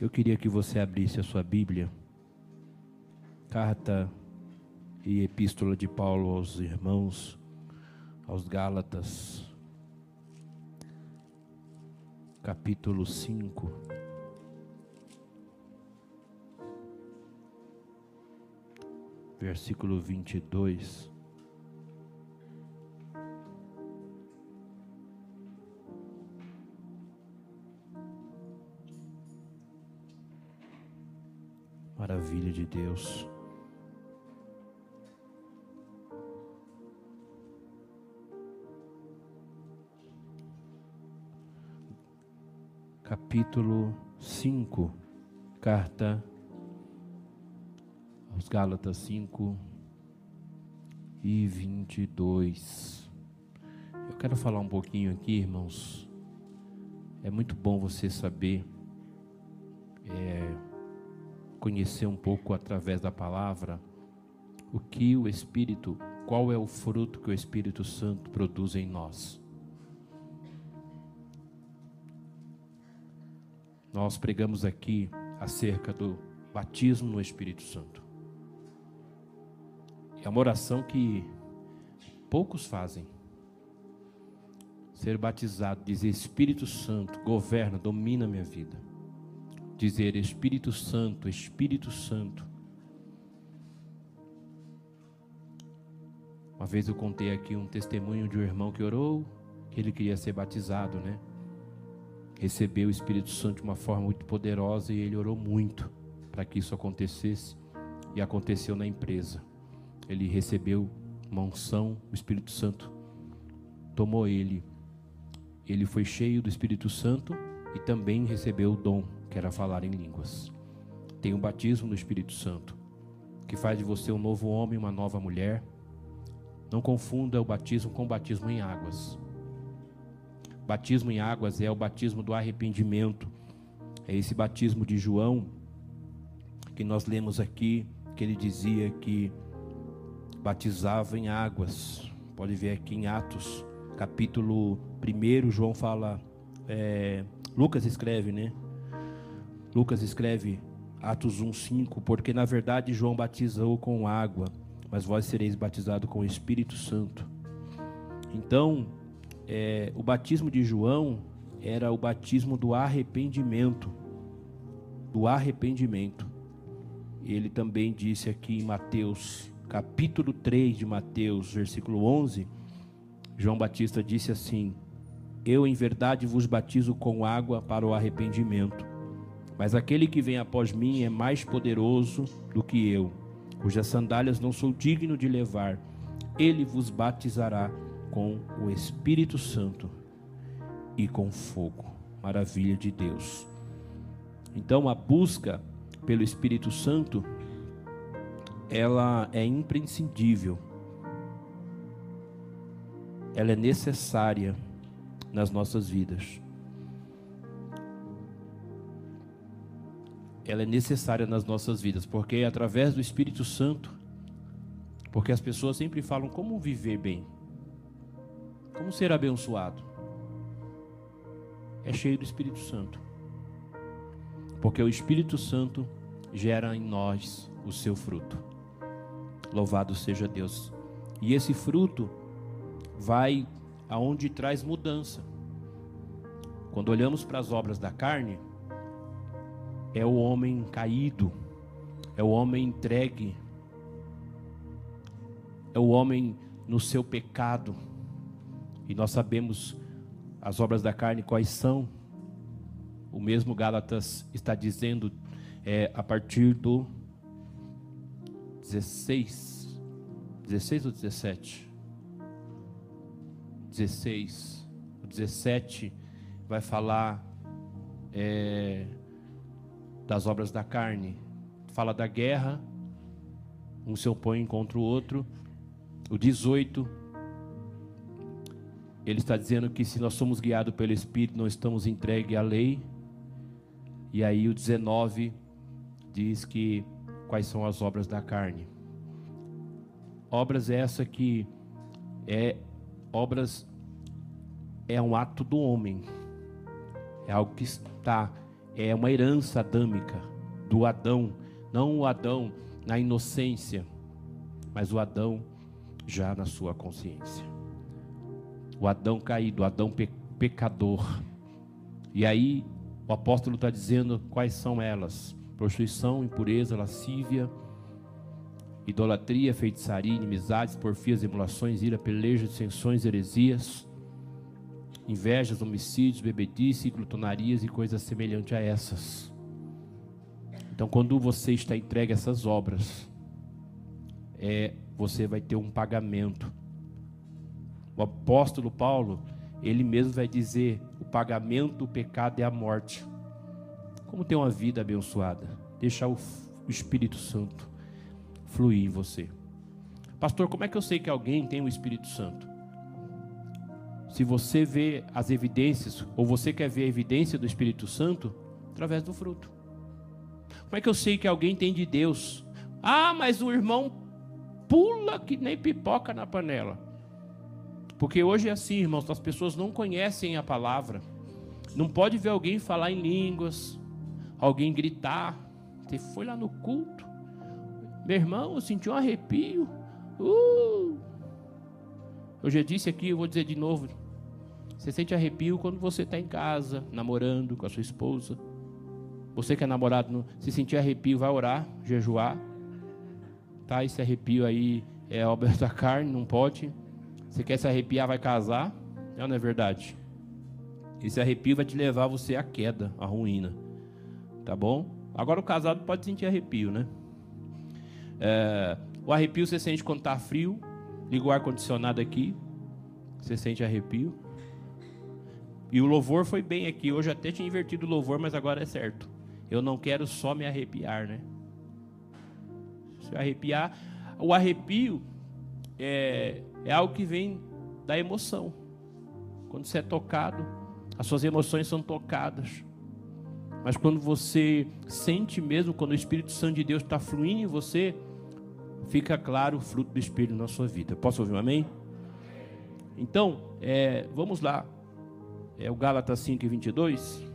Eu queria que você abrisse a sua Bíblia, carta e epístola de Paulo aos irmãos, aos Gálatas, capítulo 5. Versículo 22. Maravilha de Deus. Capítulo 5, carta aos Gálatas 5 e 22. Eu quero falar um pouquinho aqui, irmãos. É muito bom você saber. É, conhecer um pouco através da palavra o que o Espírito, qual é o fruto que o Espírito Santo produz em nós. Nós pregamos aqui acerca do batismo no Espírito Santo. É uma oração que poucos fazem. Ser batizado, dizer Espírito Santo, governa, domina minha vida dizer Espírito Santo, Espírito Santo. Uma vez eu contei aqui um testemunho de um irmão que orou, que ele queria ser batizado, né? Recebeu o Espírito Santo de uma forma muito poderosa e ele orou muito para que isso acontecesse e aconteceu na empresa. Ele recebeu uma unção, o Espírito Santo tomou ele. Ele foi cheio do Espírito Santo e também recebeu o dom que era falar em línguas. Tem o batismo no Espírito Santo, que faz de você um novo homem, uma nova mulher. Não confunda o batismo com o batismo em águas. Batismo em águas é o batismo do arrependimento. É esse batismo de João que nós lemos aqui, que ele dizia que batizava em águas. Pode ver aqui em Atos, capítulo 1, João fala, é, Lucas escreve, né? Lucas escreve Atos 1:5, porque na verdade João batizou com água, mas vós sereis batizados com o Espírito Santo. Então, é, o batismo de João era o batismo do arrependimento, do arrependimento. Ele também disse aqui em Mateus, capítulo 3 de Mateus, versículo 11, João Batista disse assim: Eu em verdade vos batizo com água para o arrependimento mas aquele que vem após mim é mais poderoso do que eu, cujas sandálias não sou digno de levar. Ele vos batizará com o Espírito Santo e com fogo. Maravilha de Deus. Então a busca pelo Espírito Santo ela é imprescindível. Ela é necessária nas nossas vidas. Ela é necessária nas nossas vidas, porque é através do Espírito Santo, porque as pessoas sempre falam como viver bem, como ser abençoado. É cheio do Espírito Santo, porque o Espírito Santo gera em nós o seu fruto. Louvado seja Deus. E esse fruto vai aonde traz mudança. Quando olhamos para as obras da carne, é o homem caído, é o homem entregue, é o homem no seu pecado. E nós sabemos as obras da carne quais são. O mesmo Gálatas está dizendo é, a partir do 16, 16 ou 17? 16, o 17 vai falar é, das obras da carne. Fala da guerra, um se opõe contra o outro. O 18, ele está dizendo que se nós somos guiados pelo Espírito, não estamos entregues à lei. E aí o 19 diz que quais são as obras da carne. Obras essa que é obras é um ato do homem. É algo que está é uma herança adâmica do Adão, não o Adão na inocência, mas o Adão já na sua consciência. O Adão caído, o Adão pe pecador. E aí o apóstolo está dizendo quais são elas: prostituição, impureza, lascívia, idolatria, feitiçaria, inimizades, porfias, emulações, ira, pelejas, dissensões, heresias, invejas, homicídios, bebedice, glutonarias e coisas semelhantes a essas. Então, quando você está entregue a essas obras, é, você vai ter um pagamento. O apóstolo Paulo, ele mesmo vai dizer: o pagamento do pecado é a morte. Como ter uma vida abençoada? Deixar o, o Espírito Santo fluir em você. Pastor, como é que eu sei que alguém tem o Espírito Santo? Se você vê as evidências, ou você quer ver a evidência do Espírito Santo, através do fruto. Como é que eu sei que alguém tem de Deus? Ah, mas o irmão pula que nem pipoca na panela. Porque hoje é assim, irmãos, as pessoas não conhecem a palavra. Não pode ver alguém falar em línguas, alguém gritar. Você foi lá no culto, meu irmão, eu senti um arrepio. Uh! Eu já disse aqui, eu vou dizer de novo. Você sente arrepio quando você está em casa, namorando com a sua esposa. Você que é namorado, se sentir arrepio, vai orar, jejuar. Tá? Esse arrepio aí é obra da carne, não pode. Você quer se arrepiar, vai casar. Não, não é verdade? Esse arrepio vai te levar você à queda, à ruína. Tá bom? Agora o casado pode sentir arrepio, né? É, o arrepio você sente quando está frio. Liga o ar-condicionado aqui. Você sente arrepio. E o louvor foi bem aqui. Hoje até tinha invertido o louvor, mas agora é certo. Eu não quero só me arrepiar, né? Se arrepiar. O arrepio é, é algo que vem da emoção. Quando você é tocado, as suas emoções são tocadas. Mas quando você sente mesmo, quando o Espírito Santo de Deus está fluindo em você, fica claro o fruto do Espírito na sua vida. Posso ouvir um amém? Então, é, vamos lá. É o Gálatas 5 e 22.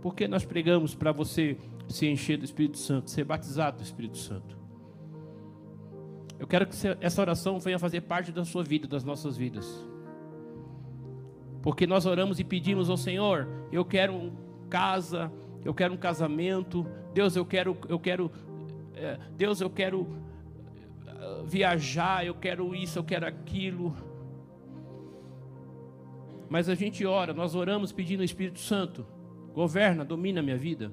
Porque nós pregamos para você se encher do Espírito Santo, ser batizado do Espírito Santo. Eu quero que essa oração venha fazer parte da sua vida, das nossas vidas. Porque nós oramos e pedimos ao Senhor, eu quero casa, eu quero um casamento, Deus, eu quero, eu quero, é, Deus, eu quero uh, viajar, eu quero isso, eu quero aquilo. Mas a gente ora, nós oramos pedindo o Espírito Santo, governa, domina a minha vida.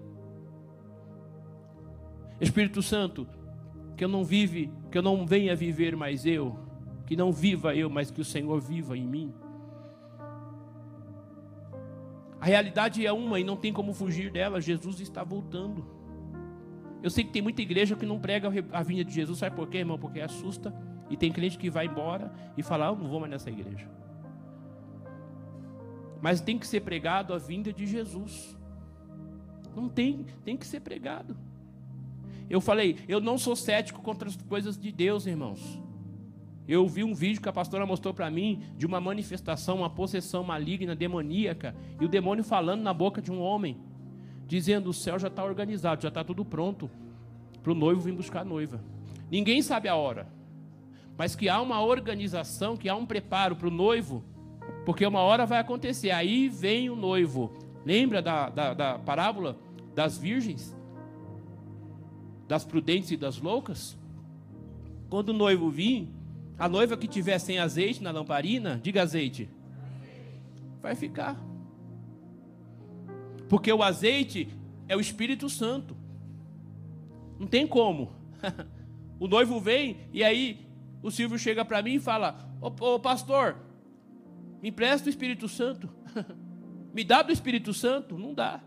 Espírito Santo, que eu não vive, que eu não venha viver mais eu, que não viva eu, mas que o Senhor viva em mim. A realidade é uma e não tem como fugir dela. Jesus está voltando. Eu sei que tem muita igreja que não prega a vinda de Jesus. Sabe por quê, irmão? Porque assusta. E tem crente que vai embora e fala: ah, Eu não vou mais nessa igreja. Mas tem que ser pregado a vinda de Jesus. Não tem, tem que ser pregado. Eu falei, eu não sou cético contra as coisas de Deus, irmãos. Eu vi um vídeo que a pastora mostrou para mim de uma manifestação, uma possessão maligna, demoníaca, e o demônio falando na boca de um homem, dizendo: O céu já está organizado, já está tudo pronto para o noivo vir buscar a noiva. Ninguém sabe a hora, mas que há uma organização, que há um preparo para o noivo, porque uma hora vai acontecer. Aí vem o noivo. Lembra da, da, da parábola das virgens? Das prudentes e das loucas? Quando o noivo vir, a noiva que tiver sem azeite na lamparina, diga azeite, vai ficar. Porque o azeite é o Espírito Santo. Não tem como. o noivo vem e aí o Silvio chega para mim e fala: Ô, ô pastor, me empresta o Espírito Santo. me dá do Espírito Santo? Não dá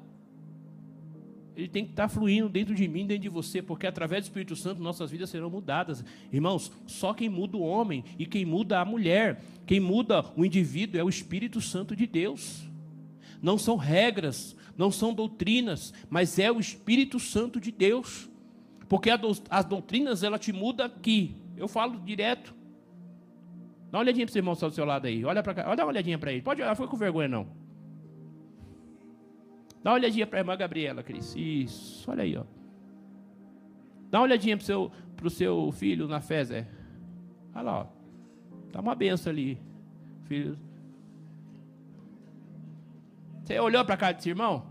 ele tem que estar fluindo dentro de mim, dentro de você, porque através do Espírito Santo nossas vidas serão mudadas. Irmãos, só quem muda o homem e quem muda a mulher, quem muda o indivíduo é o Espírito Santo de Deus. Não são regras, não são doutrinas, mas é o Espírito Santo de Deus. Porque as doutrinas ela te muda aqui. Eu falo direto. Dá uma olhadinha para o irmão do seu lado aí. Olha para cá, olha uma olhadinha para ele. Pode olhar, foi com vergonha não. Dá uma olhadinha para a irmã Gabriela, Cris. Isso, olha aí, ó. Dá uma olhadinha para o seu, pro seu filho na fé, Zé. Olha lá, ó. Dá uma benção ali, filho. Você olhou para cara desse irmão?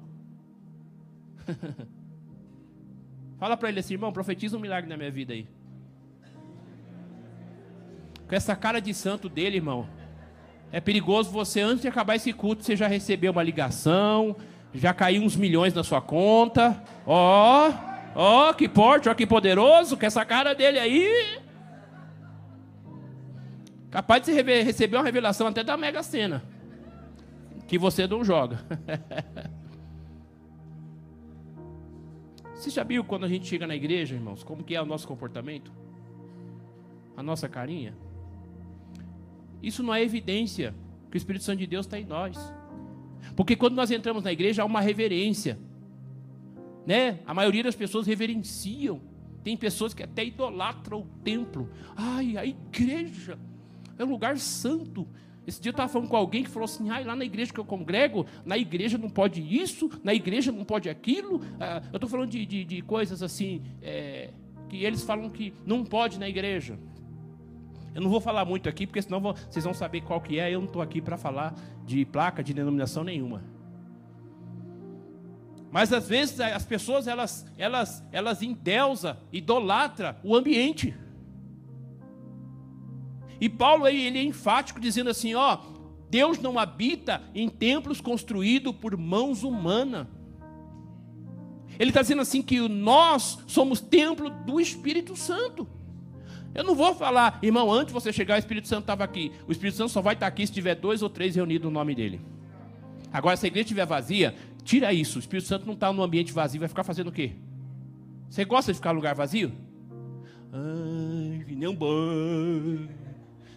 Fala para ele assim, irmão, profetiza um milagre na minha vida aí. Com essa cara de santo dele, irmão. É perigoso você, antes de acabar esse culto, você já recebeu uma ligação, já caiu uns milhões na sua conta. Ó, oh, ó, oh, que porte, ó, que poderoso, com essa cara dele aí. Capaz de receber uma revelação até da Mega Sena. Que você não joga. Você já viu quando a gente chega na igreja, irmãos, como que é o nosso comportamento? A nossa carinha? Isso não é evidência que o Espírito Santo de Deus está em nós. Porque quando nós entramos na igreja há uma reverência. Né? A maioria das pessoas reverenciam. Tem pessoas que até idolatram o templo. Ai, a igreja é um lugar santo. Esse dia eu estava falando com alguém que falou assim: ah, lá na igreja que eu congrego, na igreja não pode isso, na igreja não pode aquilo. Ah, eu estou falando de, de, de, coisas assim, é, que eles falam que não pode na igreja. Eu não vou falar muito aqui, porque senão vocês vão saber qual que é. Eu não estou aqui para falar de placa, de denominação nenhuma. Mas às vezes as pessoas elas elas elas endeusa, idolatra o ambiente. E Paulo ele é enfático dizendo assim, ó, Deus não habita em templos construídos por mãos humanas. Ele está dizendo assim que nós somos templo do Espírito Santo. Eu não vou falar, irmão, antes de você chegar, o Espírito Santo estava aqui. O Espírito Santo só vai estar aqui se tiver dois ou três reunidos no nome dele. Agora, se a igreja estiver vazia, tira isso. O Espírito Santo não está no ambiente vazio, vai ficar fazendo o quê? Você gosta de ficar no lugar vazio? Ai, nem um banho.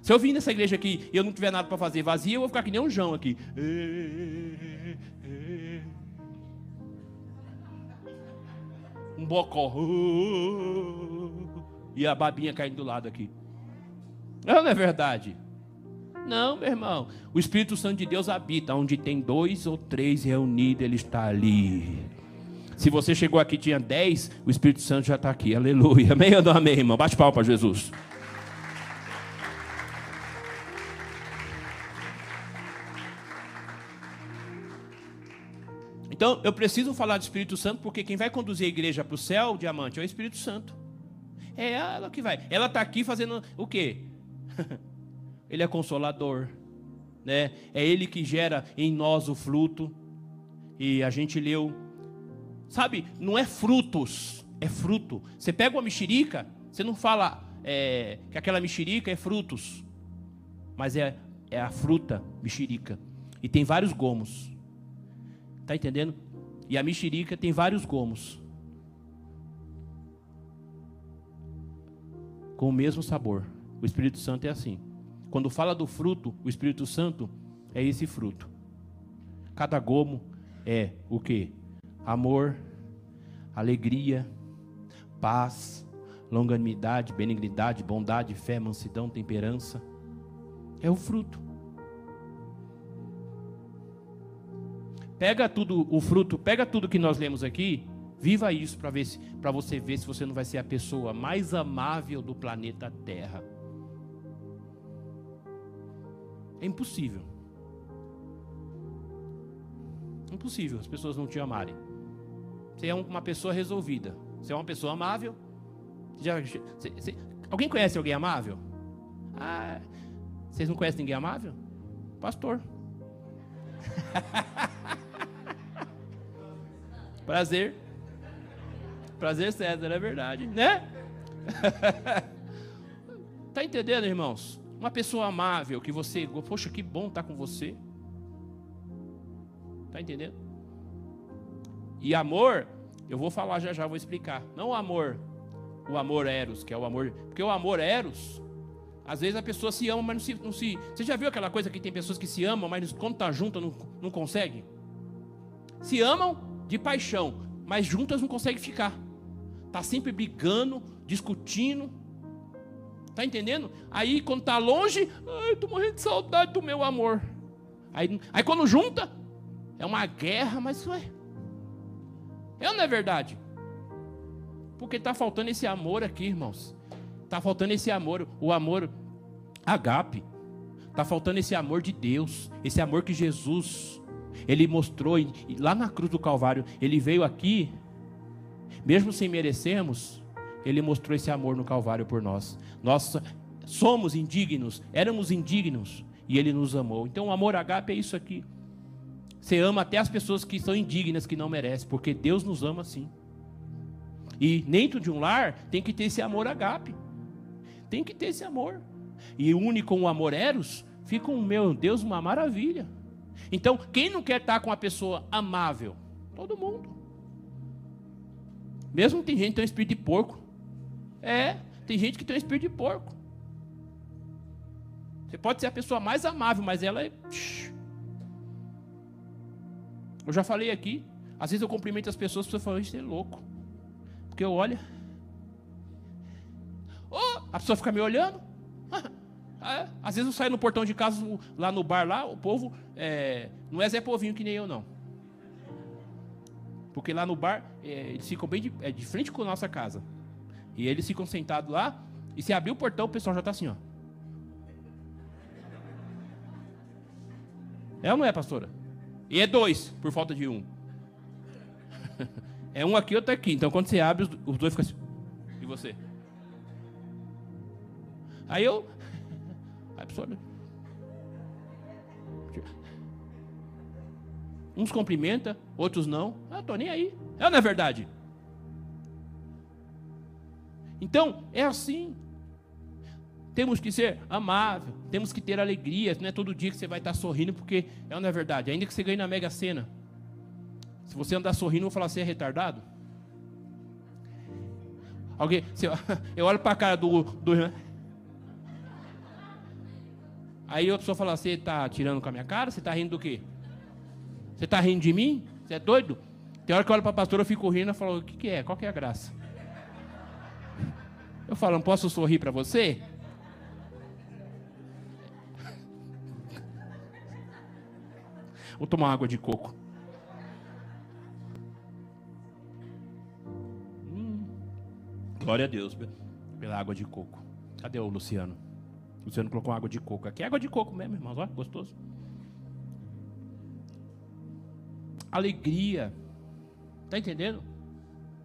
Se eu vim nessa igreja aqui e eu não tiver nada para fazer vazia, eu vou ficar que nem um João aqui. Um bocó. E a babinha caindo do lado aqui. Não, não é verdade? Não, meu irmão. O Espírito Santo de Deus habita. Onde tem dois ou três reunidos, ele está ali. Se você chegou aqui tinha dez, o Espírito Santo já está aqui. Aleluia. Amém ou não amém, irmão? Bate palma para Jesus. Então, eu preciso falar do Espírito Santo, porque quem vai conduzir a igreja para o céu, diamante, é o Espírito Santo. É ela que vai. Ela está aqui fazendo o quê? ele é consolador, né? É ele que gera em nós o fruto. E a gente leu, sabe? Não é frutos, é fruto. Você pega uma mexerica, você não fala é, que aquela mexerica é frutos, mas é, é a fruta mexerica. E tem vários gomos. Está entendendo? E a mexerica tem vários gomos. Com o mesmo sabor. O Espírito Santo é assim. Quando fala do fruto, o Espírito Santo é esse fruto. Cada gomo é o que? Amor, alegria, paz, longanimidade, benignidade, bondade, fé, mansidão, temperança. É o fruto. Pega tudo, o fruto, pega tudo que nós lemos aqui, viva isso para ver para você ver se você não vai ser a pessoa mais amável do planeta Terra. É impossível. Impossível as pessoas não te amarem. Você é uma pessoa resolvida. Você é uma pessoa amável. Já, alguém conhece alguém amável? Ah, vocês não conhecem ninguém amável? Pastor. Prazer. Prazer, César, é verdade, né? tá entendendo, irmãos? Uma pessoa amável que você, poxa, que bom estar tá com você. Tá entendendo? E amor, eu vou falar já já, vou explicar. Não o amor, o amor eros, que é o amor, porque o amor eros, às vezes a pessoa se ama, mas não se, não se. Você já viu aquela coisa que tem pessoas que se amam, mas quando tá junto não, não consegue? Se amam, de paixão, mas juntas não conseguem ficar. Tá sempre brigando, discutindo. Tá entendendo? Aí quando tá longe, ai, tô morrendo de saudade do meu amor. Aí, aí quando junta, é uma guerra, mas ué, É ou não é verdade? Porque está faltando esse amor aqui, irmãos. Está faltando esse amor, o amor agape. Está faltando esse amor de Deus, esse amor que Jesus ele mostrou lá na cruz do Calvário. Ele veio aqui, mesmo sem merecermos, ele mostrou esse amor no Calvário por nós. Nós somos indignos, éramos indignos e ele nos amou. Então, o amor agape é isso aqui. Você ama até as pessoas que são indignas, que não merecem, porque Deus nos ama assim. E dentro de um lar tem que ter esse amor agape. Tem que ter esse amor. E une com o amor eros, fica um meu Deus uma maravilha. Então, quem não quer estar com uma pessoa amável? Todo mundo. Mesmo tem gente que tem um espírito de porco. É, tem gente que tem um espírito de porco. Você pode ser a pessoa mais amável, mas ela é. Eu já falei aqui. Às vezes eu cumprimento as pessoas, você fala, isso é louco. Porque eu olho. Oh, a pessoa fica me olhando. É, às vezes eu saio no portão de casa, lá no bar, lá, o povo é, não é Zé Povinho que nem eu, não. Porque lá no bar, é, eles ficam bem de, é, de frente com a nossa casa. E eles ficam sentados lá, e se abrir o portão, o pessoal já está assim, ó. É ou não é, pastora? E é dois, por falta de um. é um aqui, outro aqui. Então quando você abre, os dois ficam assim. E você? Aí eu a pessoa. Uns cumprimenta, outros não. Ah, estou nem aí. É não é verdade? Então, é assim. Temos que ser amável, temos que ter alegria. Não é todo dia que você vai estar sorrindo, porque é não é verdade. Ainda que você ganhe na Mega Sena. Se você andar sorrindo, eu vou falar, você é retardado? Alguém, eu olho para a cara do, do Aí outra pessoa fala, você está tirando com a minha cara? Você está rindo do quê? Você está rindo de mim? Você é doido? Tem hora que eu olho para a pastora, eu fico rindo e falo, o que, que é? Qual que é a graça? Eu falo, não posso sorrir para você? Vou tomar água de coco. Hum. Glória a Deus pela água de coco. Cadê o Luciano? O Luciano colocou água de coco. Aqui é água de coco mesmo, irmãos. Olha, gostoso. Alegria. Tá entendendo?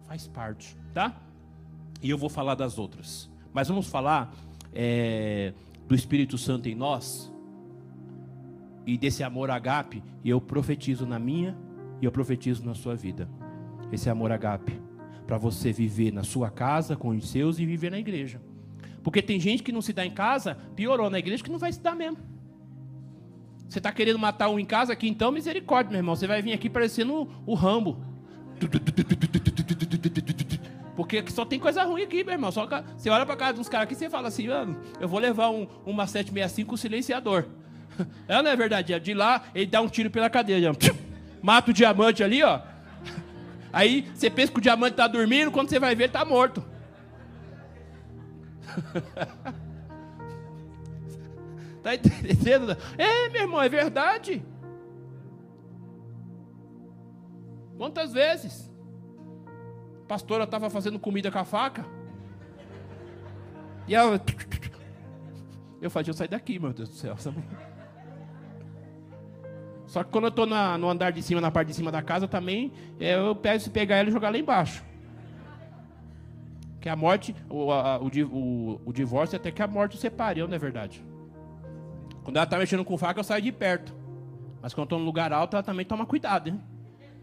Faz parte, tá? E eu vou falar das outras. Mas vamos falar é, do Espírito Santo em nós e desse amor agape. E eu profetizo na minha e eu profetizo na sua vida. Esse amor agape. Para você viver na sua casa com os seus e viver na igreja. Porque tem gente que não se dá em casa, piorou na igreja que não vai se dar mesmo. Você está querendo matar um em casa aqui, então misericórdia, meu irmão. Você vai vir aqui parecendo o Rambo. Porque só tem coisa ruim aqui, meu irmão. Só você olha para casa uns caras aqui e você fala assim: eu vou levar um, uma 765 com silenciador. É, não é verdade? De lá, ele dá um tiro pela cadeia. Mata o diamante ali, ó. Aí você pensa que o diamante está dormindo, quando você vai ver, ele está morto. Está entendendo? É, meu irmão, é verdade. Quantas vezes? A pastora estava fazendo comida com a faca. E ela. Eu falei, eu sair daqui, meu Deus do céu. Só que quando eu estou no andar de cima, na parte de cima da casa também, eu peço pegar ela e jogar lá embaixo. Que a morte, o, a, o, o, o, divórcio até que a morte o separe, não é verdade? Quando ela está mexendo com faca, eu saio de perto. Mas quando estou num lugar alto, ela também toma cuidado, hein?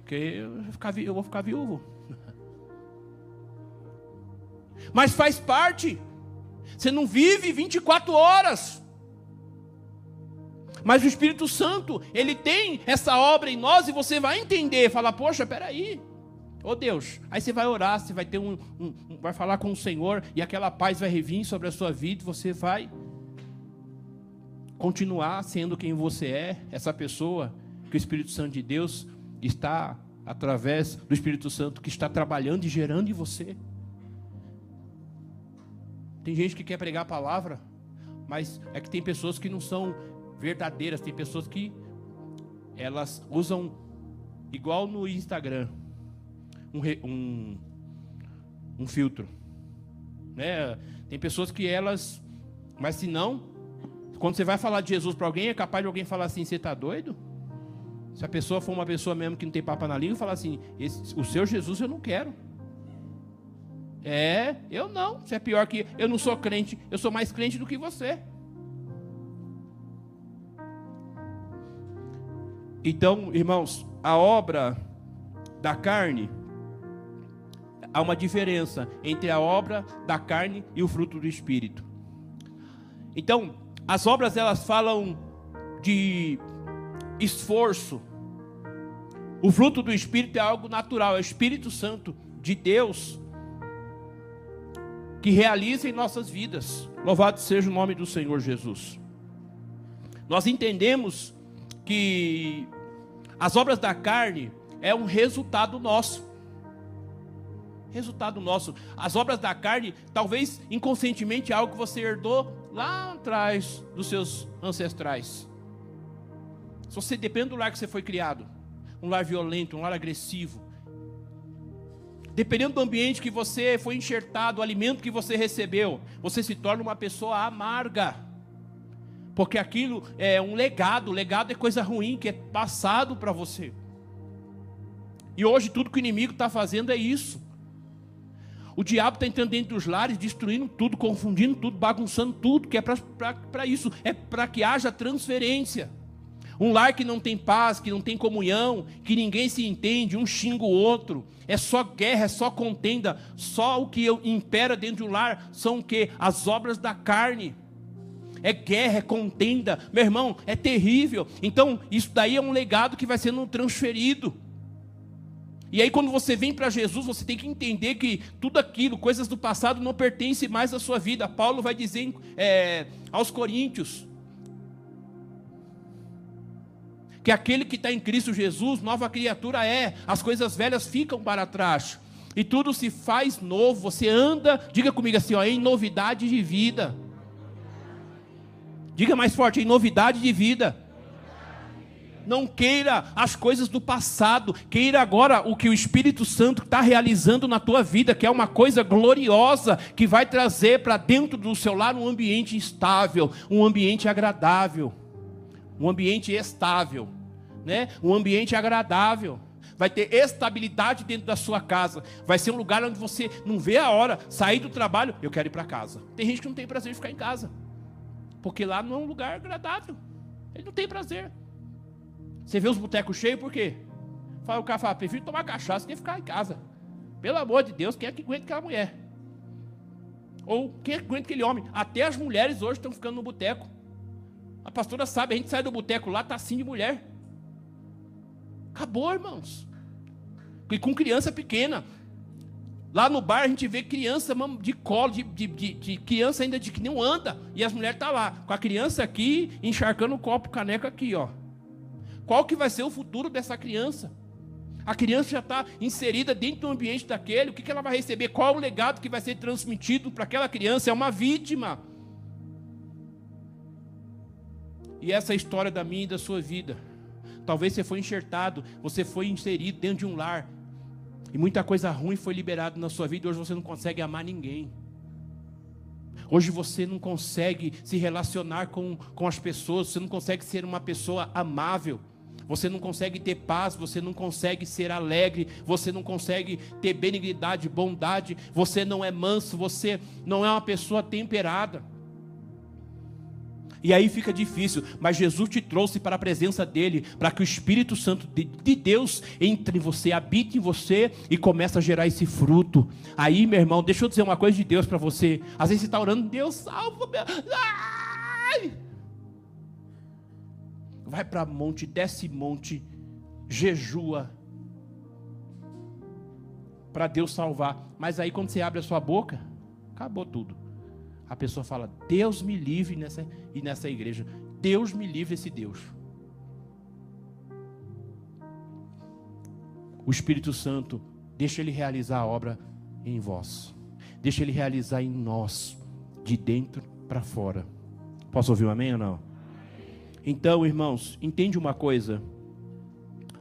Porque eu vou ficar, eu vou ficar viúvo. Mas faz parte. Você não vive 24 horas. Mas o Espírito Santo, ele tem essa obra em nós e você vai entender, falar, poxa, peraí. Ô oh Deus, aí você vai orar, você vai ter um, um, um, vai falar com o Senhor e aquela paz vai revir sobre a sua vida, você vai continuar sendo quem você é, essa pessoa que o Espírito Santo de Deus está através do Espírito Santo que está trabalhando e gerando em você. Tem gente que quer pregar a palavra, mas é que tem pessoas que não são verdadeiras, tem pessoas que elas usam igual no Instagram um, um, um filtro. Né? Tem pessoas que elas, mas se não, quando você vai falar de Jesus para alguém, é capaz de alguém falar assim: você está doido? Se a pessoa for uma pessoa mesmo que não tem papa na língua, falar assim: o seu Jesus eu não quero. É, eu não. Você é pior que eu não sou crente, eu sou mais crente do que você. Então, irmãos, a obra da carne há uma diferença entre a obra da carne e o fruto do espírito. Então, as obras elas falam de esforço. O fruto do Espírito é algo natural, é o Espírito Santo de Deus que realiza em nossas vidas. Louvado seja o nome do Senhor Jesus. Nós entendemos que as obras da carne é um resultado nosso. Resultado nosso. As obras da carne, talvez inconscientemente, é algo que você herdou lá atrás dos seus ancestrais. Se você depende do lar que você foi criado, um lar violento, um lar agressivo, dependendo do ambiente que você foi enxertado, o alimento que você recebeu, você se torna uma pessoa amarga. Porque aquilo é um legado, legado é coisa ruim que é passado para você. E hoje tudo que o inimigo está fazendo é isso. O diabo está entrando dentro dos lares, destruindo tudo, confundindo tudo, bagunçando tudo, que é para isso, é para que haja transferência. Um lar que não tem paz, que não tem comunhão, que ninguém se entende, um xinga o outro, é só guerra, é só contenda, só o que impera dentro do lar são o que? As obras da carne. É guerra, é contenda, meu irmão, é terrível. Então, isso daí é um legado que vai sendo transferido. E aí, quando você vem para Jesus, você tem que entender que tudo aquilo, coisas do passado, não pertence mais à sua vida. Paulo vai dizer é, aos Coríntios, que aquele que está em Cristo Jesus, nova criatura é, as coisas velhas ficam para trás, e tudo se faz novo, você anda, diga comigo assim, ó, em novidade de vida. Diga mais forte, em novidade de vida. Não queira as coisas do passado, queira agora o que o Espírito Santo está realizando na tua vida, que é uma coisa gloriosa, que vai trazer para dentro do seu lar um ambiente estável, um ambiente agradável um ambiente estável, né? um ambiente agradável. Vai ter estabilidade dentro da sua casa. Vai ser um lugar onde você não vê a hora sair do trabalho. Eu quero ir para casa. Tem gente que não tem prazer de ficar em casa, porque lá não é um lugar agradável. Ele não tem prazer. Você vê os botecos cheios, por quê? Fala o cara fala, prefiro tomar cachaça do que ficar em casa. Pelo amor de Deus, quem é que aguenta aquela mulher? Ou quem é que aguenta aquele homem? Até as mulheres hoje estão ficando no boteco. A pastora sabe, a gente sai do boteco lá, tá assim de mulher. Acabou, irmãos. E com criança pequena. Lá no bar a gente vê criança de colo, de, de, de, de criança ainda de que não anda. E as mulheres estão tá lá, com a criança aqui, encharcando o copo, caneca aqui, ó. Qual que vai ser o futuro dessa criança? A criança já está inserida dentro do ambiente daquele, o que, que ela vai receber? Qual o legado que vai ser transmitido para aquela criança? É uma vítima. E essa é a história da minha e da sua vida. Talvez você foi enxertado, você foi inserido dentro de um lar. E muita coisa ruim foi liberada na sua vida hoje você não consegue amar ninguém. Hoje você não consegue se relacionar com, com as pessoas, você não consegue ser uma pessoa amável. Você não consegue ter paz, você não consegue ser alegre, você não consegue ter benignidade, bondade, você não é manso, você não é uma pessoa temperada. E aí fica difícil, mas Jesus te trouxe para a presença dele, para que o Espírito Santo de Deus entre em você, habite em você e comece a gerar esse fruto. Aí, meu irmão, deixa eu dizer uma coisa de Deus para você. Às vezes você está orando, Deus salva-me. Vai para monte, desce monte, jejua para Deus salvar. Mas aí quando você abre a sua boca, acabou tudo a pessoa fala: Deus me livre nessa, e nessa igreja. Deus me livre esse Deus. O Espírito Santo, deixa ele realizar a obra em vós. Deixa ele realizar em nós, de dentro para fora. Posso ouvir um amém ou não? Então, irmãos, entende uma coisa: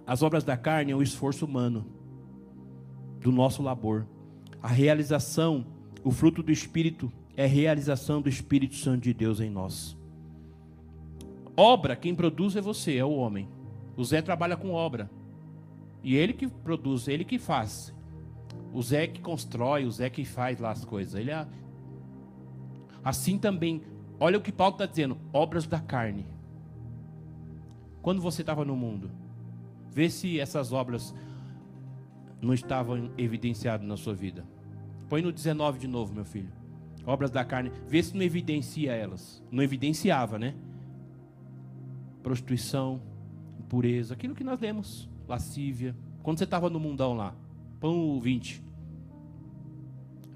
as obras da carne é um esforço humano. do nosso labor. A realização, o fruto do Espírito, é a realização do Espírito Santo de Deus em nós. Obra, quem produz é você, é o homem. O Zé trabalha com obra. E ele que produz, ele que faz. O Zé que constrói, o Zé que faz lá as coisas. Ele é... Assim também, olha o que Paulo está dizendo: obras da carne. Quando você estava no mundo, vê se essas obras não estavam evidenciadas na sua vida. Põe no 19 de novo, meu filho. Obras da carne, vê se não evidencia elas. Não evidenciava, né? Prostituição, impureza, aquilo que nós lemos, lascívia. Quando você estava no mundão lá, pão 20.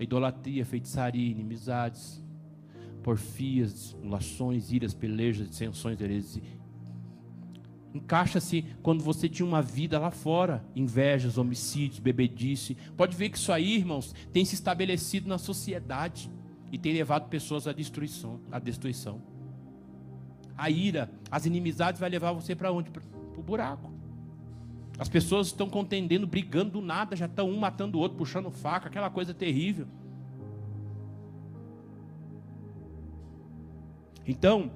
Idolatria, feitiçaria, inimizades, porfias, dissimulações, iras, pelejas, dissensões, heresias. Encaixa-se quando você tinha uma vida lá fora, invejas, homicídios, bebedice. Pode ver que isso aí, irmãos, tem se estabelecido na sociedade e tem levado pessoas à destruição, à destruição. A ira, as inimizades vai levar você para onde? Para o buraco. As pessoas estão contendendo, brigando do nada, já estão um matando o outro, puxando faca, aquela coisa terrível. Então,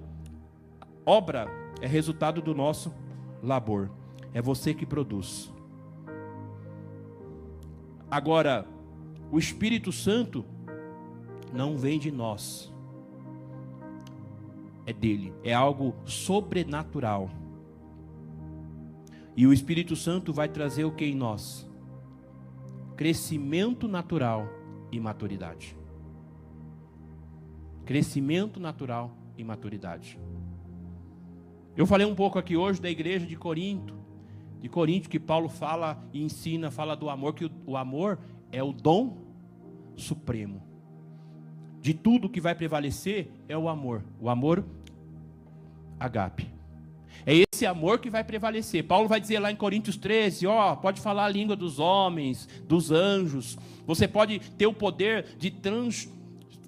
obra é resultado do nosso labor. É você que produz. Agora, o Espírito Santo não vem de nós, é dele, é algo sobrenatural. E o Espírito Santo vai trazer o que em nós? Crescimento natural e maturidade. Crescimento natural e maturidade. Eu falei um pouco aqui hoje da igreja de Corinto, de Corinto que Paulo fala e ensina, fala do amor, que o, amor é o dom supremo. De tudo que vai prevalecer é o amor, o amor agape. É esse amor que vai prevalecer. Paulo vai dizer lá em Coríntios 13, ó, pode falar a língua dos homens, dos anjos. Você pode ter o poder de trans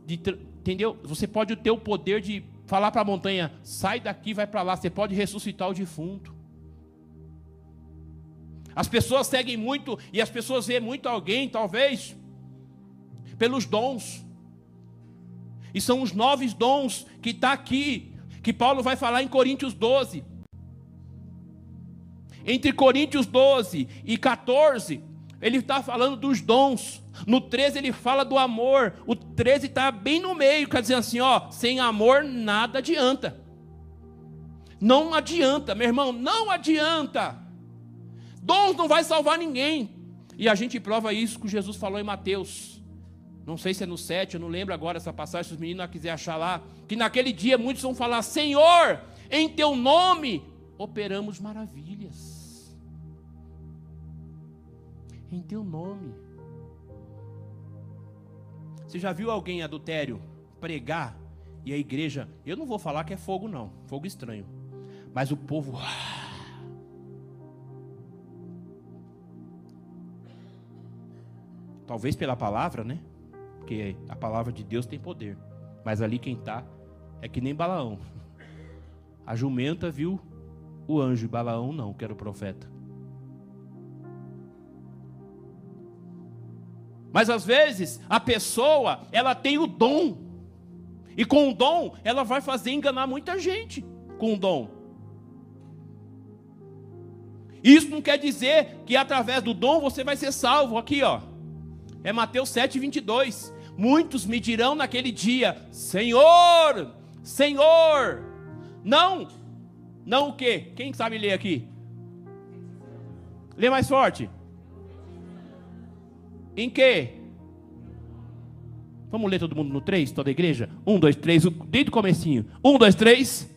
de, entendeu? Você pode ter o poder de falar para a montanha, sai daqui, vai para lá. Você pode ressuscitar o defunto. As pessoas seguem muito e as pessoas veem muito alguém, talvez, pelos dons. E são os nove dons que está aqui, que Paulo vai falar em Coríntios 12. Entre Coríntios 12 e 14, ele está falando dos dons. No 13 ele fala do amor. O 13 está bem no meio, quer dizer assim, ó, sem amor nada adianta. Não adianta, meu irmão, não adianta. Dons não vai salvar ninguém. E a gente prova isso que Jesus falou em Mateus. Não sei se é no 7, eu não lembro agora essa passagem, se os meninos quiserem achar lá. Que naquele dia muitos vão falar: Senhor, em teu nome operamos maravilhas em teu nome. Você já viu alguém adultério pregar e a igreja, eu não vou falar que é fogo não, fogo estranho. Mas o povo ah, Talvez pela palavra, né? Porque a palavra de Deus tem poder. Mas ali quem está é que nem Balaão. A jumenta viu o anjo, Balaão não, que era o profeta. Mas às vezes a pessoa, ela tem o dom. E com o dom, ela vai fazer enganar muita gente com o dom. Isso não quer dizer que através do dom você vai ser salvo. Aqui, ó. É Mateus 7, 22. Muitos me dirão naquele dia: Senhor, Senhor. Não, não o quê? Quem sabe ler aqui? Lê mais forte. Em que? Vamos ler todo mundo no 3, toda a igreja? 1, 2, 3, desde o comecinho. 1, 2, 3.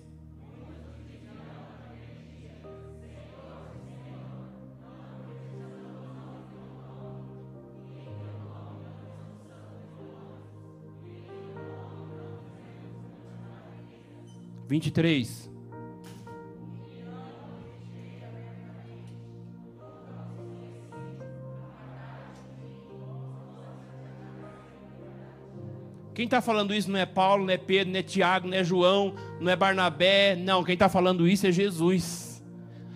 Vinte e três. Quem está falando isso não é Paulo, não é Pedro, não é Tiago, não é João, não é Barnabé. Não, quem está falando isso é Jesus.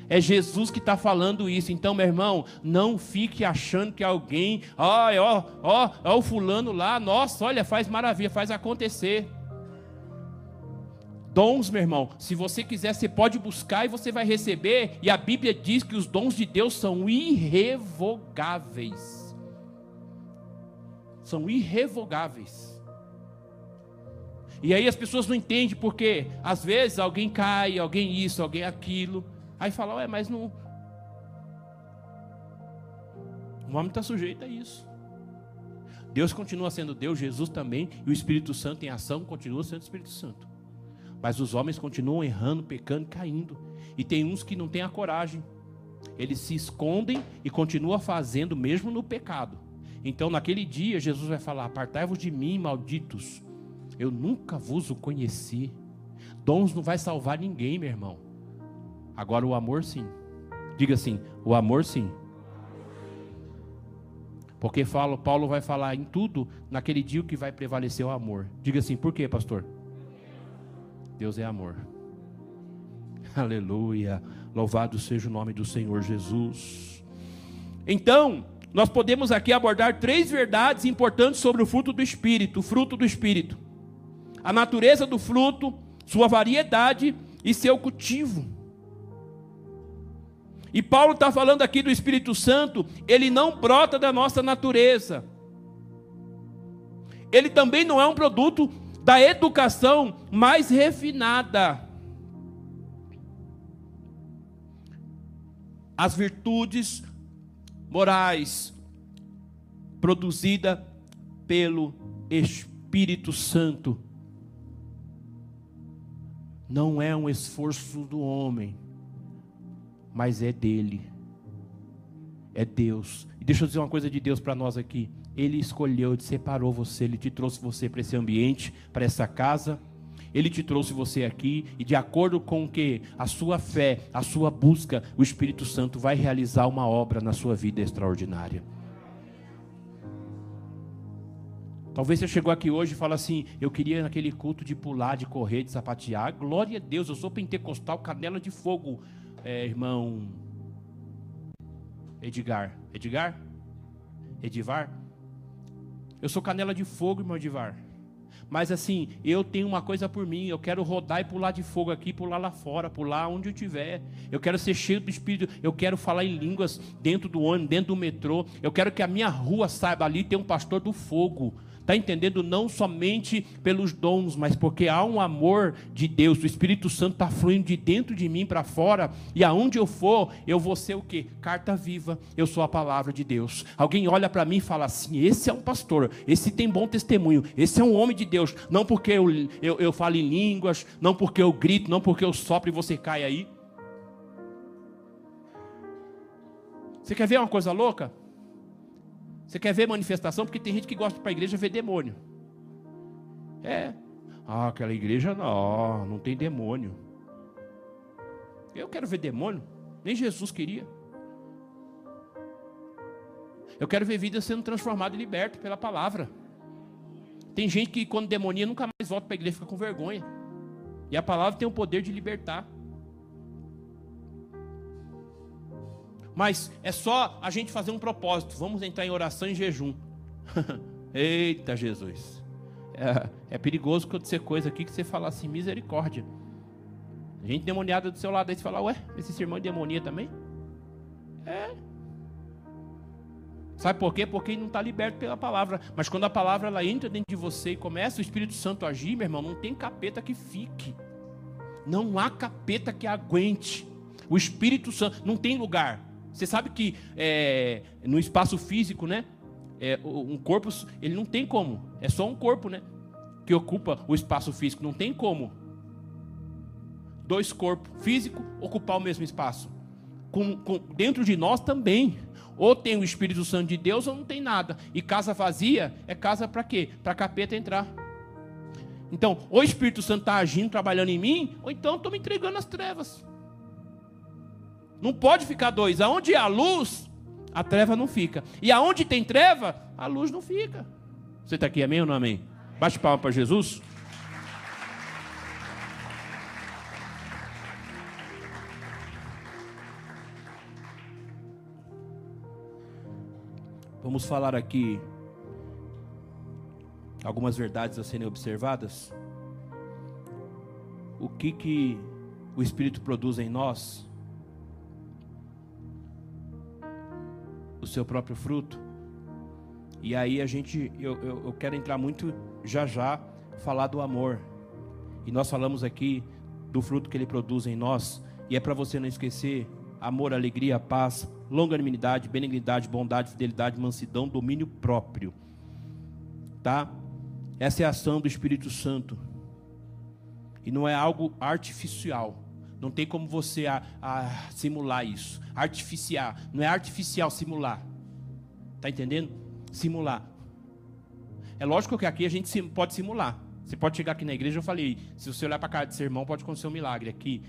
É Jesus que está falando isso. Então, meu irmão, não fique achando que alguém, ó, ó, ó, ó, o fulano lá, nossa, olha, faz maravilha, faz acontecer. Dons, meu irmão, se você quiser, você pode buscar e você vai receber. E a Bíblia diz que os dons de Deus são irrevogáveis. São irrevogáveis. E aí as pessoas não entendem porque às vezes alguém cai, alguém isso, alguém aquilo. Aí fala, ué, mas não. O homem está sujeito a isso. Deus continua sendo Deus, Jesus também, e o Espírito Santo em ação continua sendo Espírito Santo. Mas os homens continuam errando, pecando, caindo. E tem uns que não têm a coragem. Eles se escondem e continuam fazendo mesmo no pecado. Então, naquele dia, Jesus vai falar: Apartai-vos de mim, malditos. Eu nunca vos o conheci. Dons não vai salvar ninguém, meu irmão. Agora o amor sim. Diga assim: o amor sim. Porque Paulo vai falar em tudo naquele dia que vai prevalecer o amor. Diga assim: por quê, pastor? Deus é amor. Aleluia. Louvado seja o nome do Senhor Jesus. Então, nós podemos aqui abordar três verdades importantes sobre o fruto do Espírito, o fruto do Espírito. A natureza do fruto, sua variedade e seu cultivo. E Paulo está falando aqui do Espírito Santo, ele não brota da nossa natureza. Ele também não é um produto da educação mais refinada. As virtudes morais produzida pelo Espírito Santo não é um esforço do homem, mas é dele. É Deus. E deixa eu dizer uma coisa de Deus para nós aqui. Ele escolheu, ele separou você, ele te trouxe você para esse ambiente, para essa casa. Ele te trouxe você aqui e de acordo com que a sua fé, a sua busca, o Espírito Santo vai realizar uma obra na sua vida extraordinária. Talvez você chegou aqui hoje e fala assim: Eu queria naquele culto de pular, de correr, de sapatear. Glória a Deus, eu sou pentecostal, canela de fogo, é, irmão Edgar. Edgar? Edivar? Eu sou canela de fogo, irmão Edivar. Mas assim, eu tenho uma coisa por mim, eu quero rodar e pular de fogo aqui, pular lá fora, pular onde eu estiver. Eu quero ser cheio do Espírito, eu quero falar em línguas dentro do ônibus, dentro do metrô. Eu quero que a minha rua saiba ali tem um pastor do fogo. Está entendendo? Não somente pelos dons, mas porque há um amor de Deus. O Espírito Santo está fluindo de dentro de mim para fora. E aonde eu for, eu vou ser o quê? Carta viva. Eu sou a palavra de Deus. Alguém olha para mim e fala assim: esse é um pastor, esse tem bom testemunho, esse é um homem de Deus. Não porque eu, eu, eu falo em línguas, não porque eu grito, não porque eu sopro e você cai aí. Você quer ver uma coisa louca? Você quer ver manifestação? Porque tem gente que gosta para a igreja ver demônio. É. Ah, aquela igreja não, não tem demônio. Eu quero ver demônio. Nem Jesus queria. Eu quero ver vida sendo transformada e liberta pela palavra. Tem gente que quando demonia nunca mais volta para a igreja, fica com vergonha. E a palavra tem o poder de libertar. Mas é só a gente fazer um propósito. Vamos entrar em oração e jejum. Eita Jesus. É, é perigoso acontecer coisa aqui que você fala assim, misericórdia. Gente demoniada do seu lado aí você fala, ué, esse irmão é demonia também? É. Sabe por quê? Porque ele não está liberto pela palavra. Mas quando a palavra ela entra dentro de você e começa o Espírito Santo a agir, meu irmão, não tem capeta que fique. Não há capeta que aguente. O Espírito Santo não tem lugar. Você sabe que é, no espaço físico, né? É, um corpo, ele não tem como. É só um corpo, né? Que ocupa o espaço físico. Não tem como dois corpos físicos ocupar o mesmo espaço. Com, com, dentro de nós também. Ou tem o Espírito Santo de Deus ou não tem nada. E casa vazia é casa para quê? Para capeta entrar. Então, ou o Espírito Santo está agindo, trabalhando em mim, ou então estou me entregando às trevas. Não pode ficar dois. Aonde é há luz, a treva não fica. E aonde tem treva, a luz não fica. Você está aqui, amém ou não amém? Bate palma para Jesus. Vamos falar aqui algumas verdades a serem observadas. O que que o Espírito produz em nós? Seu próprio fruto. E aí a gente, eu, eu, eu quero entrar muito já já falar do amor. E nós falamos aqui do fruto que ele produz em nós. E é para você não esquecer: amor, alegria, paz, longanimidade, benignidade, bondade, fidelidade, mansidão, domínio próprio. Tá? Essa é a ação do Espírito Santo. E não é algo artificial. Não tem como você a, a simular isso. Artificial. Não é artificial simular. Tá entendendo? Simular. É lógico que aqui a gente pode simular. Você pode chegar aqui na igreja, eu falei, se você olhar para a cara de seu irmão, pode acontecer um milagre. Aqui,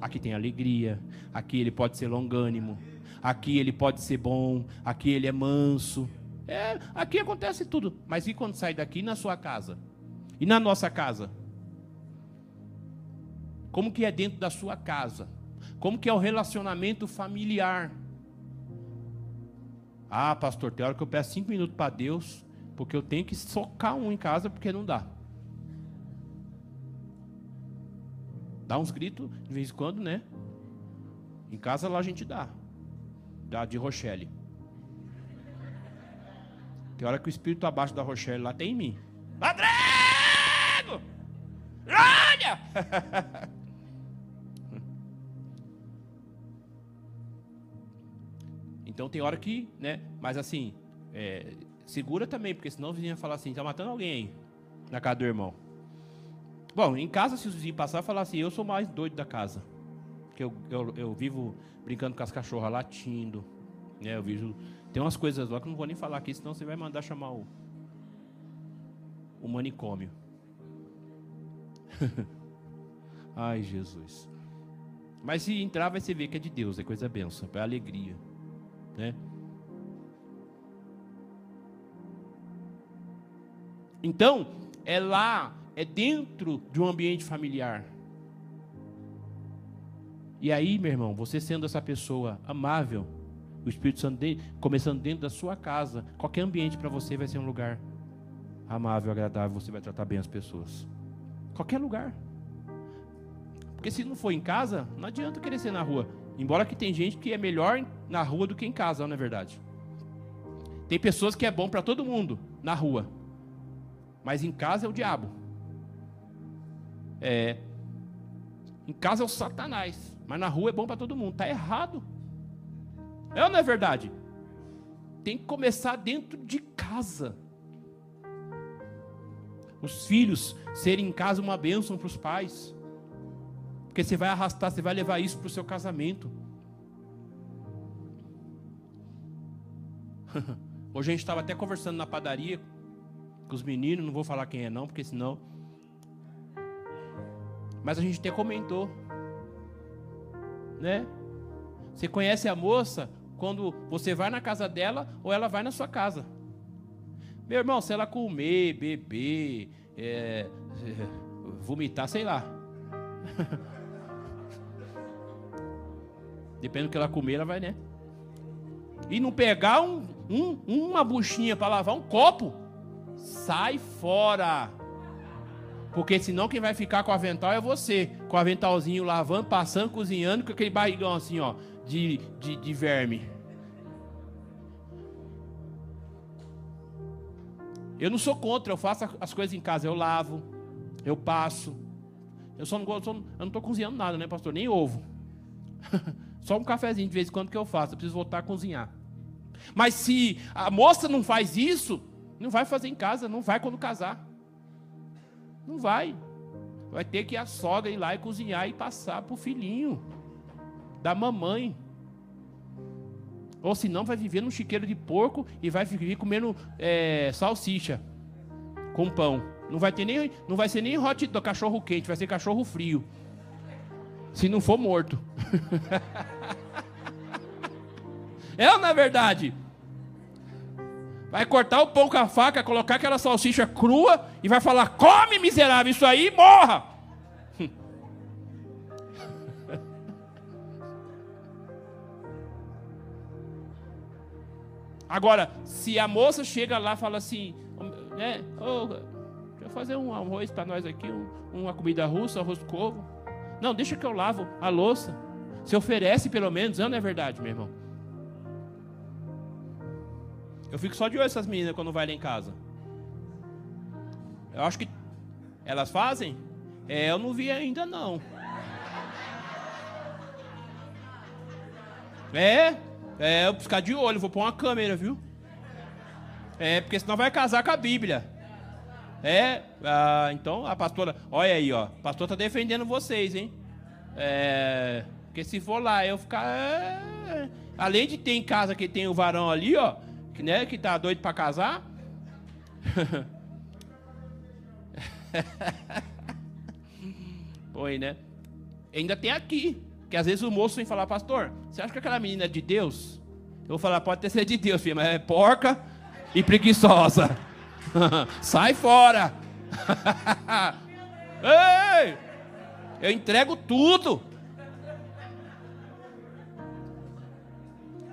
aqui tem alegria, aqui ele pode ser longânimo, aqui ele pode ser bom, aqui ele é manso. É, aqui acontece tudo. Mas e quando sai daqui na sua casa? E na nossa casa? Como que é dentro da sua casa? Como que é o relacionamento familiar? Ah, pastor, tem hora que eu peço cinco minutos para Deus, porque eu tenho que socar um em casa, porque não dá. Dá uns gritos de vez em quando, né? Em casa lá a gente dá. Dá de Rochelle. Tem hora que o espírito abaixo da Rochelle lá tem em mim. Padrego! Olha! então tem hora que, né? Mas assim, é, segura também, porque senão o vizinho vai falar assim: tá matando alguém aí na casa do irmão. Bom, em casa, se os vizinhos passar, falar assim, eu sou mais doido da casa. Porque eu, eu, eu vivo brincando com as cachorras latindo. Né? Eu vejo. Tem umas coisas lá que eu não vou nem falar aqui, senão você vai mandar chamar o, o manicômio. Ai, Jesus. Mas se entrar, vai se ver que é de Deus, é coisa benção, é alegria. Né? Então, é lá é dentro de um ambiente familiar. E aí, meu irmão, você sendo essa pessoa amável, o Espírito Santo de, começando dentro da sua casa, qualquer ambiente para você vai ser um lugar amável, agradável, você vai tratar bem as pessoas. Qualquer lugar. Porque se não for em casa, não adianta querer ser na rua. Embora que tem gente que é melhor na rua do que em casa, não é verdade? Tem pessoas que é bom para todo mundo na rua. Mas em casa é o diabo. É, em casa é o Satanás, mas na rua é bom para todo mundo. Está errado. É ou não é verdade? Tem que começar dentro de casa. Os filhos serem em casa uma bênção para os pais. Porque você vai arrastar, você vai levar isso para o seu casamento. Hoje a gente estava até conversando na padaria com os meninos, não vou falar quem é não, porque senão mas a gente até comentou, né? Você conhece a moça quando você vai na casa dela ou ela vai na sua casa. Meu irmão, se ela comer, beber, é, vomitar, sei lá. Depende do que ela comer, ela vai, né? E não pegar um, um, uma buchinha para lavar um copo, sai fora. Porque senão quem vai ficar com o avental é você. Com o aventalzinho lavando, passando, cozinhando, com aquele barrigão assim, ó, de, de, de verme. Eu não sou contra, eu faço as coisas em casa, eu lavo, eu passo. Eu só não gosto, eu não estou cozinhando nada, né, pastor? Nem ovo. só um cafezinho de vez em quando que eu faço, eu preciso voltar a cozinhar. Mas se a moça não faz isso, não vai fazer em casa, não vai quando casar. Não vai. Vai ter que a sogra ir lá e cozinhar e passar para o filhinho da mamãe. Ou senão vai viver num chiqueiro de porco e vai viver comendo é, salsicha com pão. Não vai ter nem, não vai ser nem hot dog, cachorro quente, vai ser cachorro frio. Se não for morto. é ou não é verdade? Vai cortar o pão com a faca, colocar aquela salsicha crua e vai falar: come miserável isso aí morra. Agora, se a moça chega lá e fala assim, né? Oh, deixa eu fazer um arroz para nós aqui, um, uma comida russa, arroz ovo. Não, deixa que eu lavo a louça. Se oferece pelo menos, não é verdade, meu irmão? Eu fico só de olho essas meninas quando vai lá em casa. Eu acho que elas fazem? É, eu não vi ainda não. É, é, eu vou ficar de olho, vou pôr uma câmera, viu? É, porque senão vai casar com a Bíblia. É, ah, então a pastora, olha aí, ó, a pastora tá defendendo vocês, hein? É, porque se for lá eu ficar, é, além de ter em casa que tem o varão ali, ó, que né, que tá doido para casar. Foi, né? Ainda tem aqui, que às vezes o moço vem falar, pastor, você acha que aquela menina é de Deus? Eu vou falar, pode ter sido de Deus, filho, mas é porca e preguiçosa. Sai fora! Ei! Eu entrego tudo.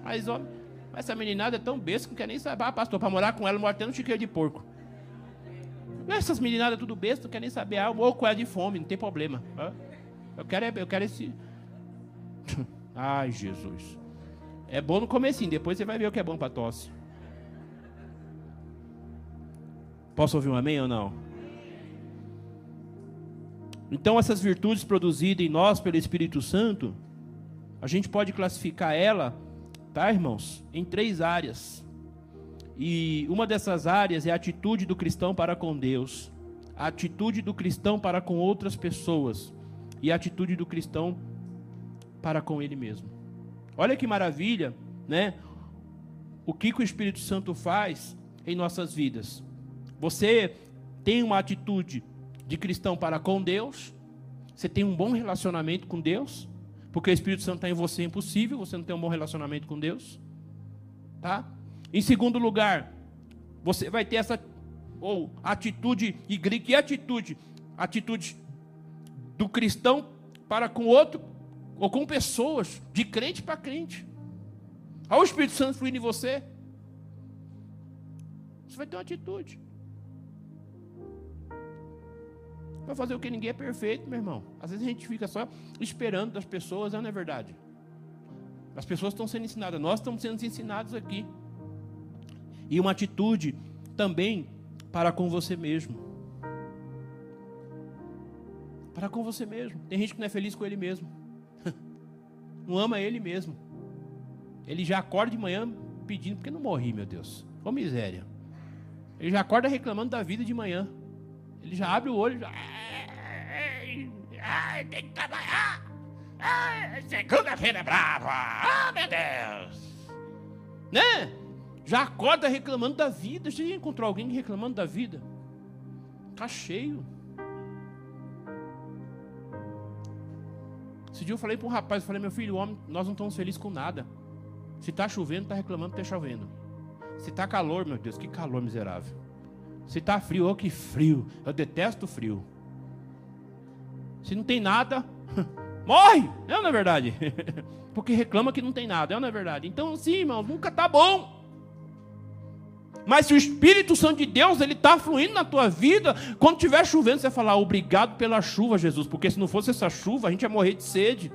Mas, ó, essa meninada é tão besta que não quer nem saber. Ah, pastor, para morar com ela, mora até no chiqueiro de porco. Essas meninadas tudo besta, não quer nem saber. Ah, eu morro com ela de fome, não tem problema. Eu quero, eu quero esse. Ai, Jesus. É bom no comecinho, depois você vai ver o que é bom para tosse. Posso ouvir um amém ou não? Então, essas virtudes produzidas em nós pelo Espírito Santo, a gente pode classificar ela, tá, irmãos, em três áreas. E uma dessas áreas é a atitude do cristão para com Deus, a atitude do cristão para com outras pessoas e a atitude do cristão para com ele mesmo. Olha que maravilha, né? O que, que o Espírito Santo faz em nossas vidas. Você tem uma atitude de cristão para com Deus, você tem um bom relacionamento com Deus, porque o Espírito Santo está em você, é impossível você não ter um bom relacionamento com Deus, tá? Em segundo lugar, você vai ter essa ou atitude e que atitude? Atitude do cristão para com outro ou com pessoas, de crente para crente. Olha o Espírito Santo fluindo em você. Você vai ter uma atitude. Vai fazer o que ninguém é perfeito, meu irmão. Às vezes a gente fica só esperando das pessoas, não é verdade? As pessoas estão sendo ensinadas, nós estamos sendo ensinados aqui. E uma atitude também para com você mesmo. Para com você mesmo. Tem gente que não é feliz com ele mesmo. Não ama ele mesmo. Ele já acorda de manhã pedindo, porque não morri, meu Deus. Ô miséria. Ele já acorda reclamando da vida de manhã. Ele já abre o olho, já. Ai, tem que trabalhar. Segunda-feira é brava. Ah, meu Deus. Né? Já acorda reclamando da vida. Você já encontrou alguém reclamando da vida? Tá cheio. Esse dia eu falei para um rapaz, eu falei, meu filho, homem, nós não estamos felizes com nada. Se está chovendo, está reclamando que está chovendo. Se está calor, meu Deus, que calor miserável. Se está frio, oh que frio. Eu detesto frio. Se não tem nada, morre! É não é verdade? Porque reclama que não tem nada, é não é verdade? Então, sim, irmão, nunca está bom. Mas se o Espírito Santo de Deus ele está fluindo na tua vida, quando estiver chovendo, você vai falar obrigado pela chuva, Jesus, porque se não fosse essa chuva, a gente ia morrer de sede.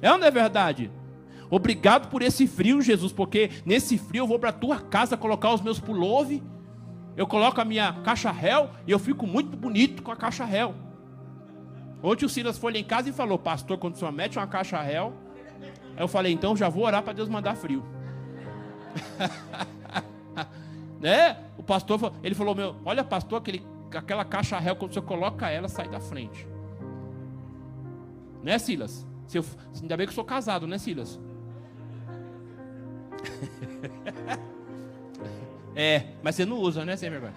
É ou não é verdade? Obrigado por esse frio, Jesus, porque nesse frio eu vou para a tua casa colocar os meus pullover eu coloco a minha caixa réu e eu fico muito bonito com a caixa réu. Ontem o Silas foi lá em casa e falou, pastor, quando o senhor mete uma caixa réu, eu falei, então já vou orar para Deus mandar frio. né? O pastor, ele falou, meu, olha pastor, aquele, aquela caixa réu, quando você coloca ela, sai da frente. Né, Silas? Se eu, ainda bem que eu sou casado, né, Silas? É, mas você não usa, né, sem vergonha?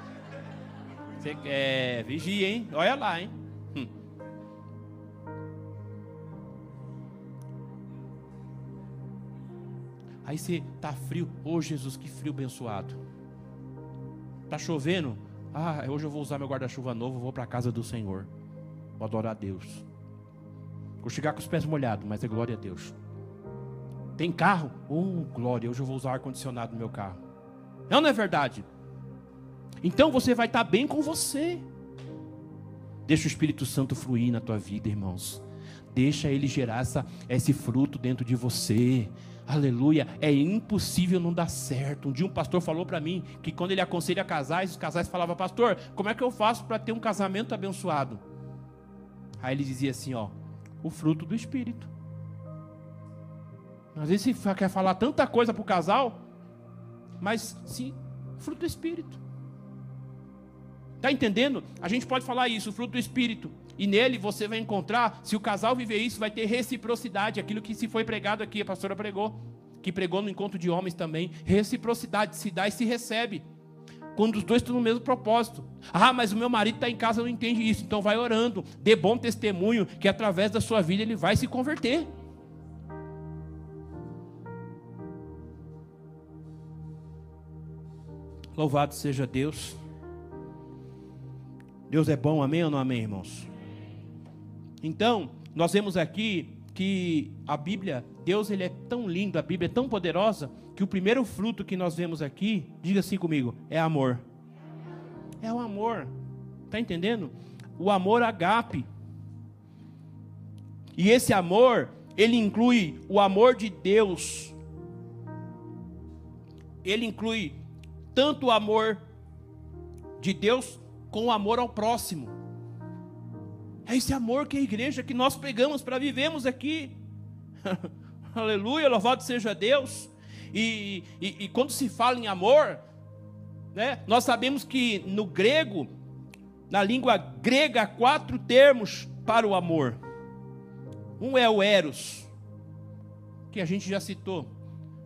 Você é, vigia, hein? Olha lá, hein? Hum. Aí você tá frio, ô oh, Jesus, que frio abençoado. Tá chovendo? Ah, hoje eu vou usar meu guarda-chuva novo, vou para casa do Senhor. Vou adorar a Deus. Vou chegar com os pés molhados, mas é glória a Deus. Tem carro? Oh, glória, hoje eu vou usar ar-condicionado no meu carro. Não, não é verdade? Então você vai estar bem com você. Deixa o Espírito Santo fluir na tua vida, irmãos. Deixa ele gerar essa, esse fruto dentro de você. Aleluia. É impossível não dar certo. Um dia um pastor falou para mim que quando ele aconselha casais, os casais falavam, pastor, como é que eu faço para ter um casamento abençoado? Aí ele dizia assim, ó, o fruto do Espírito. Às vezes você quer falar tanta coisa para o casal, mas sim, fruto do Espírito. Está entendendo? A gente pode falar isso, fruto do Espírito. E nele você vai encontrar, se o casal viver isso, vai ter reciprocidade. Aquilo que se foi pregado aqui, a pastora pregou, que pregou no encontro de homens também. Reciprocidade, se dá e se recebe. Quando os dois estão no mesmo propósito. Ah, mas o meu marido está em casa não entende isso. Então vai orando, dê bom testemunho, que através da sua vida ele vai se converter. Louvado seja Deus. Deus é bom, amém ou não amém, irmãos? Então, nós vemos aqui que a Bíblia, Deus ele é tão lindo, a Bíblia é tão poderosa, que o primeiro fruto que nós vemos aqui, diga assim comigo, é amor. É o amor. Está entendendo? O amor agape. E esse amor, ele inclui o amor de Deus. Ele inclui tanto o amor de Deus com o amor ao próximo. É esse amor que a igreja que nós pegamos para vivermos aqui. Aleluia, louvado seja Deus. E, e, e, quando se fala em amor, né, nós sabemos que no grego, na língua grega, há quatro termos para o amor. Um é o eros, que a gente já citou.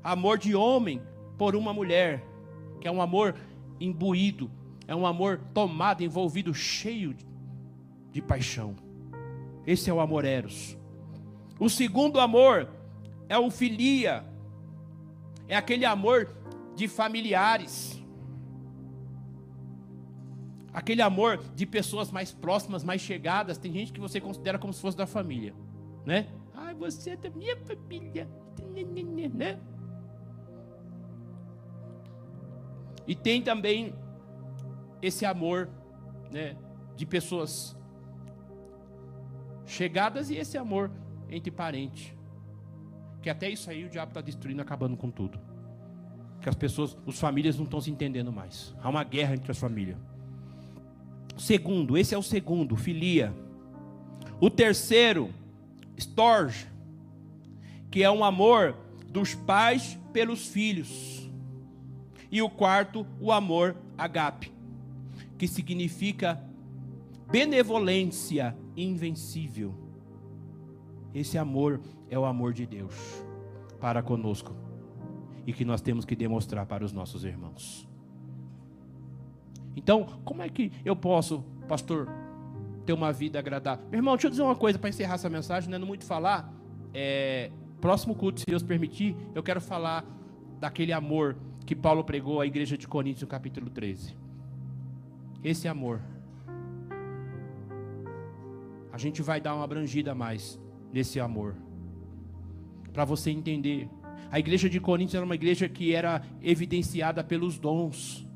Amor de homem por uma mulher, que é um amor imbuído, é um amor tomado, envolvido, cheio de, paixão. Esse é o amor eros. O segundo amor é o filia. É aquele amor de familiares. Aquele amor de pessoas mais próximas, mais chegadas. Tem gente que você considera como se fosse da família, né? Ai, você é da minha família, né? E tem também esse amor né, de pessoas chegadas e esse amor entre parentes. Que até isso aí o diabo está destruindo, acabando com tudo. Que as pessoas, os famílias não estão se entendendo mais. Há uma guerra entre as famílias. Segundo, esse é o segundo, filia. O terceiro, storge, que é um amor dos pais pelos filhos. E o quarto, o amor agape, que significa benevolência invencível. Esse amor é o amor de Deus para conosco e que nós temos que demonstrar para os nossos irmãos. Então, como é que eu posso, pastor, ter uma vida agradável? Meu irmão, deixa eu dizer uma coisa para encerrar essa mensagem, não é muito falar. É, próximo culto, se Deus permitir, eu quero falar daquele amor que Paulo pregou à igreja de Coríntios, no capítulo 13 esse amor. A gente vai dar uma abrangida mais nesse amor. Para você entender. A igreja de Coríntios era uma igreja que era evidenciada pelos dons.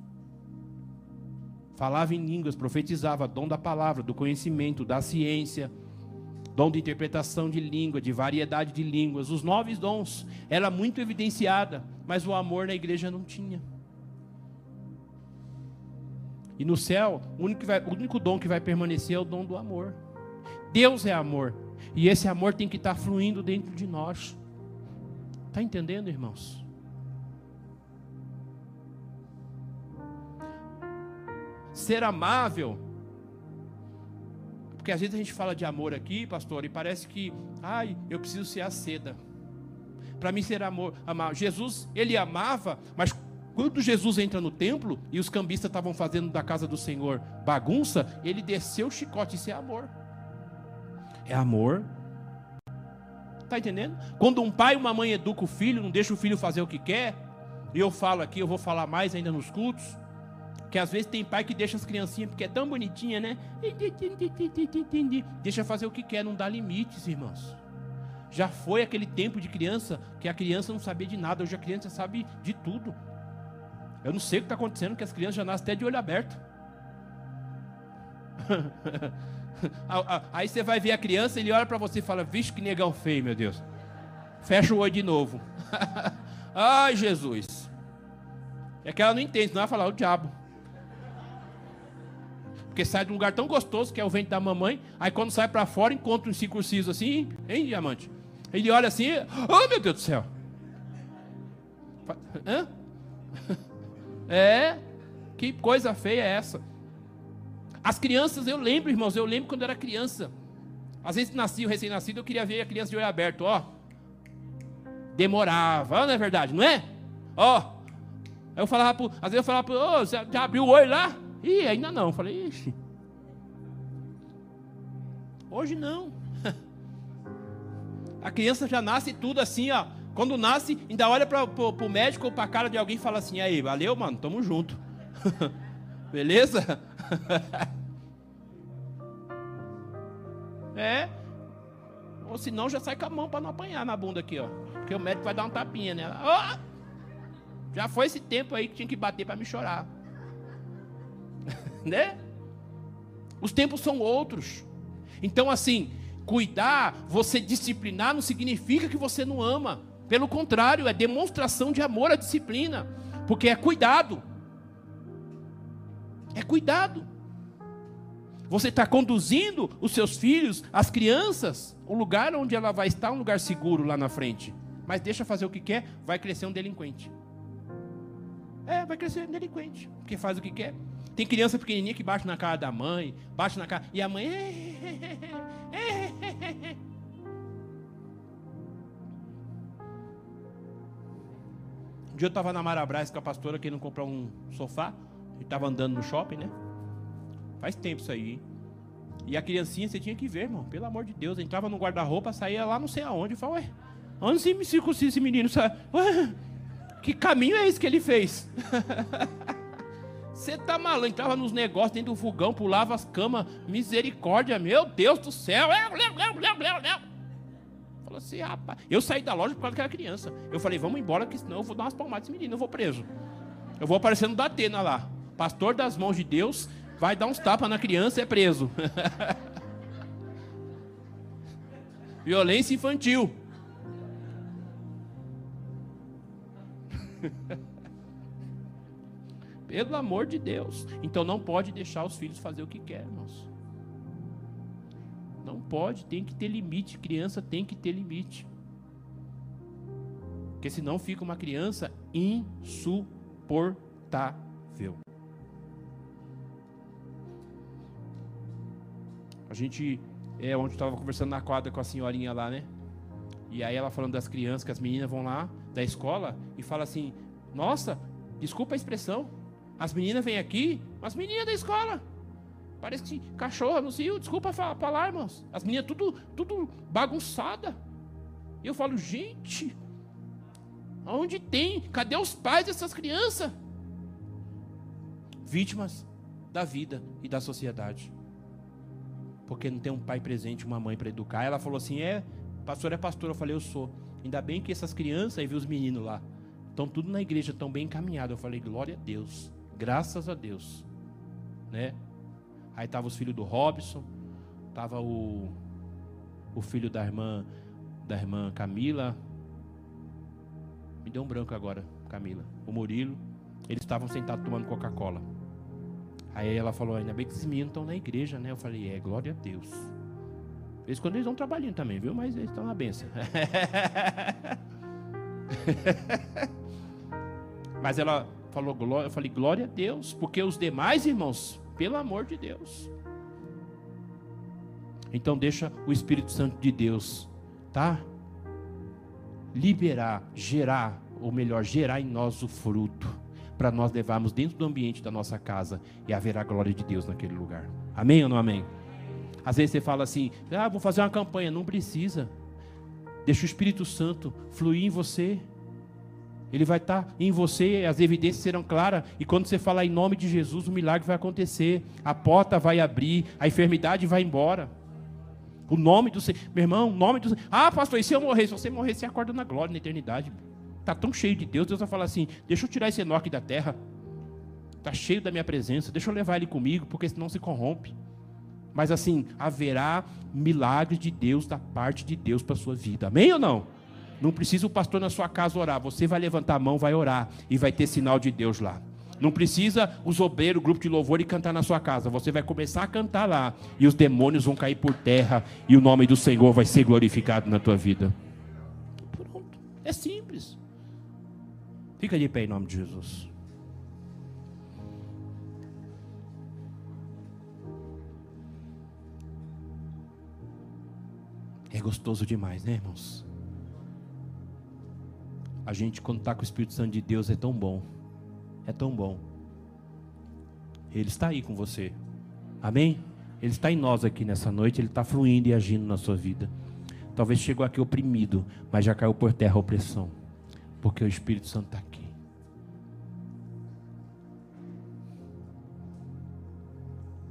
Falava em línguas, profetizava, dom da palavra, do conhecimento, da ciência, dom de interpretação de língua, de variedade de línguas. Os nove dons era muito evidenciada, mas o amor na igreja não tinha. E no céu, o único, vai, o único dom que vai permanecer é o dom do amor. Deus é amor. E esse amor tem que estar fluindo dentro de nós. Está entendendo, irmãos? Ser amável. Porque às vezes a gente fala de amor aqui, pastor, e parece que, ai, eu preciso ser a seda. Para mim ser amor, amar. Jesus, ele amava, mas quando Jesus entra no templo e os cambistas estavam fazendo da casa do Senhor bagunça, ele desceu o chicote. Isso é amor. É amor. Está entendendo? Quando um pai e uma mãe educam o filho, não deixa o filho fazer o que quer, e eu falo aqui, eu vou falar mais ainda nos cultos, que às vezes tem pai que deixa as criancinhas, porque é tão bonitinha, né? Deixa fazer o que quer, não dá limites, irmãos. Já foi aquele tempo de criança que a criança não sabia de nada, hoje a criança sabe de tudo. Eu não sei o que está acontecendo, que as crianças já nascem até de olho aberto. Aí você vai ver a criança, ele olha para você e fala: Vixe, que negão feio, meu Deus. Fecha o olho de novo. Ai, Jesus. É que ela não entende, senão vai falar: O diabo. Porque sai de um lugar tão gostoso que é o ventre da mamãe. Aí quando sai para fora, encontra um circunciso assim, hein, diamante? Ele olha assim: Oh, meu Deus do céu. Hã? É, que coisa feia é essa? As crianças, eu lembro, irmãos, eu lembro quando era criança. Às vezes nascia o recém-nascido, eu queria ver a criança de olho aberto, ó. Demorava, não é verdade, não é? Ó. eu falava pro, às vezes eu falava pro, ô, oh, você já abriu o olho lá? Ih, ainda não. Eu falei, ixi. Hoje não. A criança já nasce tudo assim, ó. Quando nasce, ainda olha para o médico ou para a cara de alguém e fala assim: aí, valeu, mano, tamo junto. Beleza? é. Ou senão já sai com a mão para não apanhar na bunda aqui, ó. Porque o médico vai dar um tapinha nela. Oh! Já foi esse tempo aí que tinha que bater para me chorar. né? Os tempos são outros. Então, assim, cuidar, você disciplinar, não significa que você não ama. Pelo contrário, é demonstração de amor à disciplina, porque é cuidado. É cuidado. Você está conduzindo os seus filhos, as crianças, o lugar onde ela vai estar, um lugar seguro lá na frente. Mas deixa fazer o que quer, vai crescer um delinquente. É, vai crescer um delinquente, porque faz o que quer. Tem criança pequenininha que bate na cara da mãe, bate na cara, e a mãe. Um dia eu estava na Marabras com a pastora querendo comprar um sofá. E estava andando no shopping, né? Faz tempo isso aí. E a criancinha, você tinha que ver, irmão. Pelo amor de Deus. Entrava no guarda-roupa, saía lá não sei aonde. Eu falei, ué, onde se me circuncisa esse menino? Ué, que caminho é esse que ele fez? Você tá maluco? Entrava nos negócios dentro do fogão, pulava as camas. Misericórdia, meu Deus do céu. Falou assim, rapaz. Eu saí da loja por causa daquela criança. Eu falei, vamos embora, que senão eu vou dar umas palmadas desse menino, eu vou preso. Eu vou aparecer no Datena lá. Pastor das mãos de Deus vai dar uns tapas na criança e é preso. Violência infantil. Pelo amor de Deus. Então não pode deixar os filhos fazer o que quer, irmãos. Não pode, tem que ter limite. Criança tem que ter limite. Porque senão fica uma criança insuportável. A gente é onde estava conversando na quadra com a senhorinha lá, né? E aí ela falando das crianças, que as meninas vão lá da escola e fala assim: "Nossa, desculpa a expressão, as meninas vêm aqui, as meninas da escola. Parece que cachorro cio, desculpa falar, irmãos. As meninas tudo, tudo bagunçada. E eu falo, gente, aonde tem? Cadê os pais dessas crianças? Vítimas da vida e da sociedade. Porque não tem um pai presente, uma mãe para educar. Ela falou assim: é, pastor é pastor. Eu falei, eu sou. Ainda bem que essas crianças, aí viu os meninos lá, estão tudo na igreja, estão bem encaminhados. Eu falei, glória a Deus. Graças a Deus. Né? Aí tava os filhos do Robson, tava o, o filho da irmã da irmã Camila. Me deu um branco agora, Camila. O Murilo. Eles estavam sentados tomando Coca-Cola. Aí ela falou: ainda bem que esses meninos estão na igreja, né? Eu falei: é, glória a Deus. Eles quando eles vão trabalhando também, viu? Mas eles estão na benção. Mas ela falou glória, eu falei glória a Deus, porque os demais irmãos, pelo amor de Deus. Então deixa o Espírito Santo de Deus, tá? Liberar, gerar, ou melhor, gerar em nós o fruto, para nós levarmos dentro do ambiente da nossa casa e haverá glória de Deus naquele lugar. Amém ou não amém? Às vezes você fala assim: "Ah, vou fazer uma campanha", não precisa. Deixa o Espírito Santo fluir em você. Ele vai estar em você, as evidências serão claras. E quando você falar em nome de Jesus, o milagre vai acontecer. A porta vai abrir, a enfermidade vai embora. O nome do Senhor. Meu irmão, o nome do Senhor. Ah, pastor, e se eu morrer? Se você morrer, você acorda na glória, na eternidade. Está tão cheio de Deus, Deus vai falar assim: deixa eu tirar esse Enoque da terra. Está cheio da minha presença. Deixa eu levar ele comigo, porque senão se corrompe. Mas assim, haverá milagres de Deus da parte de Deus para a sua vida. Amém ou não? Não precisa o pastor na sua casa orar. Você vai levantar a mão, vai orar e vai ter sinal de Deus lá. Não precisa os obreiros, o grupo de louvor e cantar na sua casa. Você vai começar a cantar lá e os demônios vão cair por terra e o nome do Senhor vai ser glorificado na tua vida. Pronto. É simples. Fica de pé em nome de Jesus. É gostoso demais, né, irmãos? A gente, quando está com o Espírito Santo de Deus, é tão bom. É tão bom. Ele está aí com você. Amém? Ele está em nós aqui nessa noite. Ele está fluindo e agindo na sua vida. Talvez chegou aqui oprimido, mas já caiu por terra a opressão. Porque o Espírito Santo está aqui.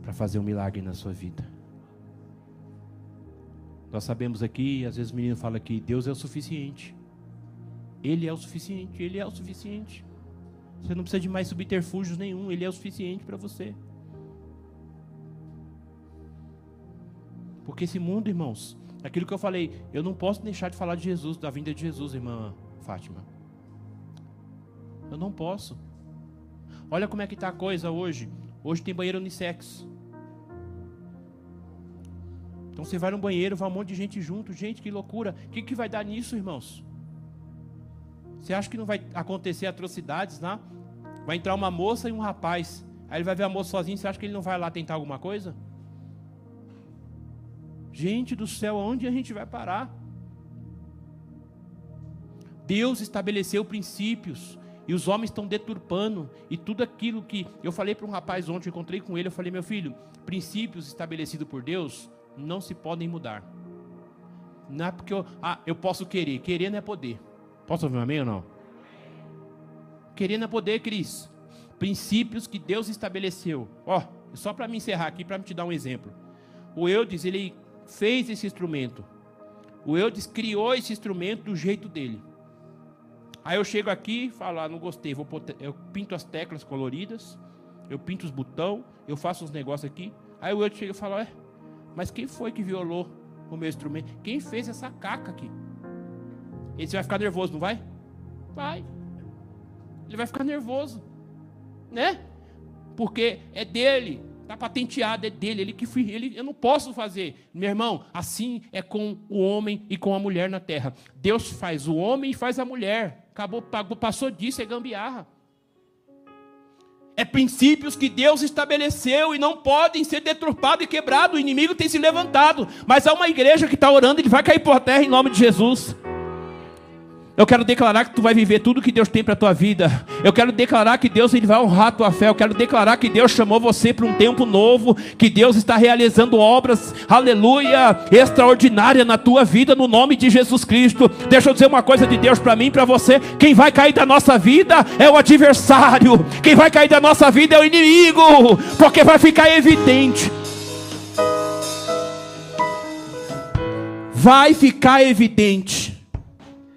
Para fazer um milagre na sua vida. Nós sabemos aqui, às vezes o menino fala que Deus é o suficiente. Ele é o suficiente, ele é o suficiente. Você não precisa de mais subterfúgios nenhum, ele é o suficiente para você. Porque esse mundo, irmãos, aquilo que eu falei, eu não posso deixar de falar de Jesus, da vinda de Jesus, irmã Fátima. Eu não posso. Olha como é que está a coisa hoje. Hoje tem banheiro unissex. Então você vai no banheiro, vai um monte de gente junto. Gente, que loucura. O que, que vai dar nisso, irmãos? Você acha que não vai acontecer atrocidades lá? Vai entrar uma moça e um rapaz. Aí ele vai ver a moça sozinho. Você acha que ele não vai lá tentar alguma coisa? Gente do céu, aonde a gente vai parar? Deus estabeleceu princípios e os homens estão deturpando e tudo aquilo que eu falei para um rapaz ontem, encontrei com ele, eu falei: "Meu filho, princípios estabelecidos por Deus não se podem mudar. Não é porque eu, ah, eu posso querer. Querer não é poder. Posso ouvir um amém ou não? Querer não é poder, Cris. Princípios que Deus estabeleceu. Ó, só para me encerrar aqui, para te dar um exemplo. O Eudes, ele fez esse instrumento. O Eudes criou esse instrumento do jeito dele. Aí eu chego aqui e falo, ah, não gostei, vou eu pinto as teclas coloridas, eu pinto os botões, eu faço uns negócios aqui. Aí o Eudes chega e fala, é, mas quem foi que violou o meu instrumento? Quem fez essa caca aqui? Ele vai ficar nervoso, não vai? Vai. Ele vai ficar nervoso, né? Porque é dele, está patenteado, é dele, ele que fui, ele, eu não posso fazer. Meu irmão, assim é com o homem e com a mulher na terra. Deus faz o homem e faz a mulher. Acabou, passou disso, é gambiarra. É princípios que Deus estabeleceu e não podem ser deturpados e quebrados. O inimigo tem se levantado. Mas há uma igreja que está orando ele vai cair por terra em nome de Jesus. Eu quero declarar que tu vai viver tudo que Deus tem para a tua vida. Eu quero declarar que Deus ele vai honrar a tua fé. Eu quero declarar que Deus chamou você para um tempo novo, que Deus está realizando obras, aleluia, extraordinária na tua vida no nome de Jesus Cristo. Deixa eu dizer uma coisa de Deus para mim, para você. Quem vai cair da nossa vida é o adversário. Quem vai cair da nossa vida é o inimigo, porque vai ficar evidente. Vai ficar evidente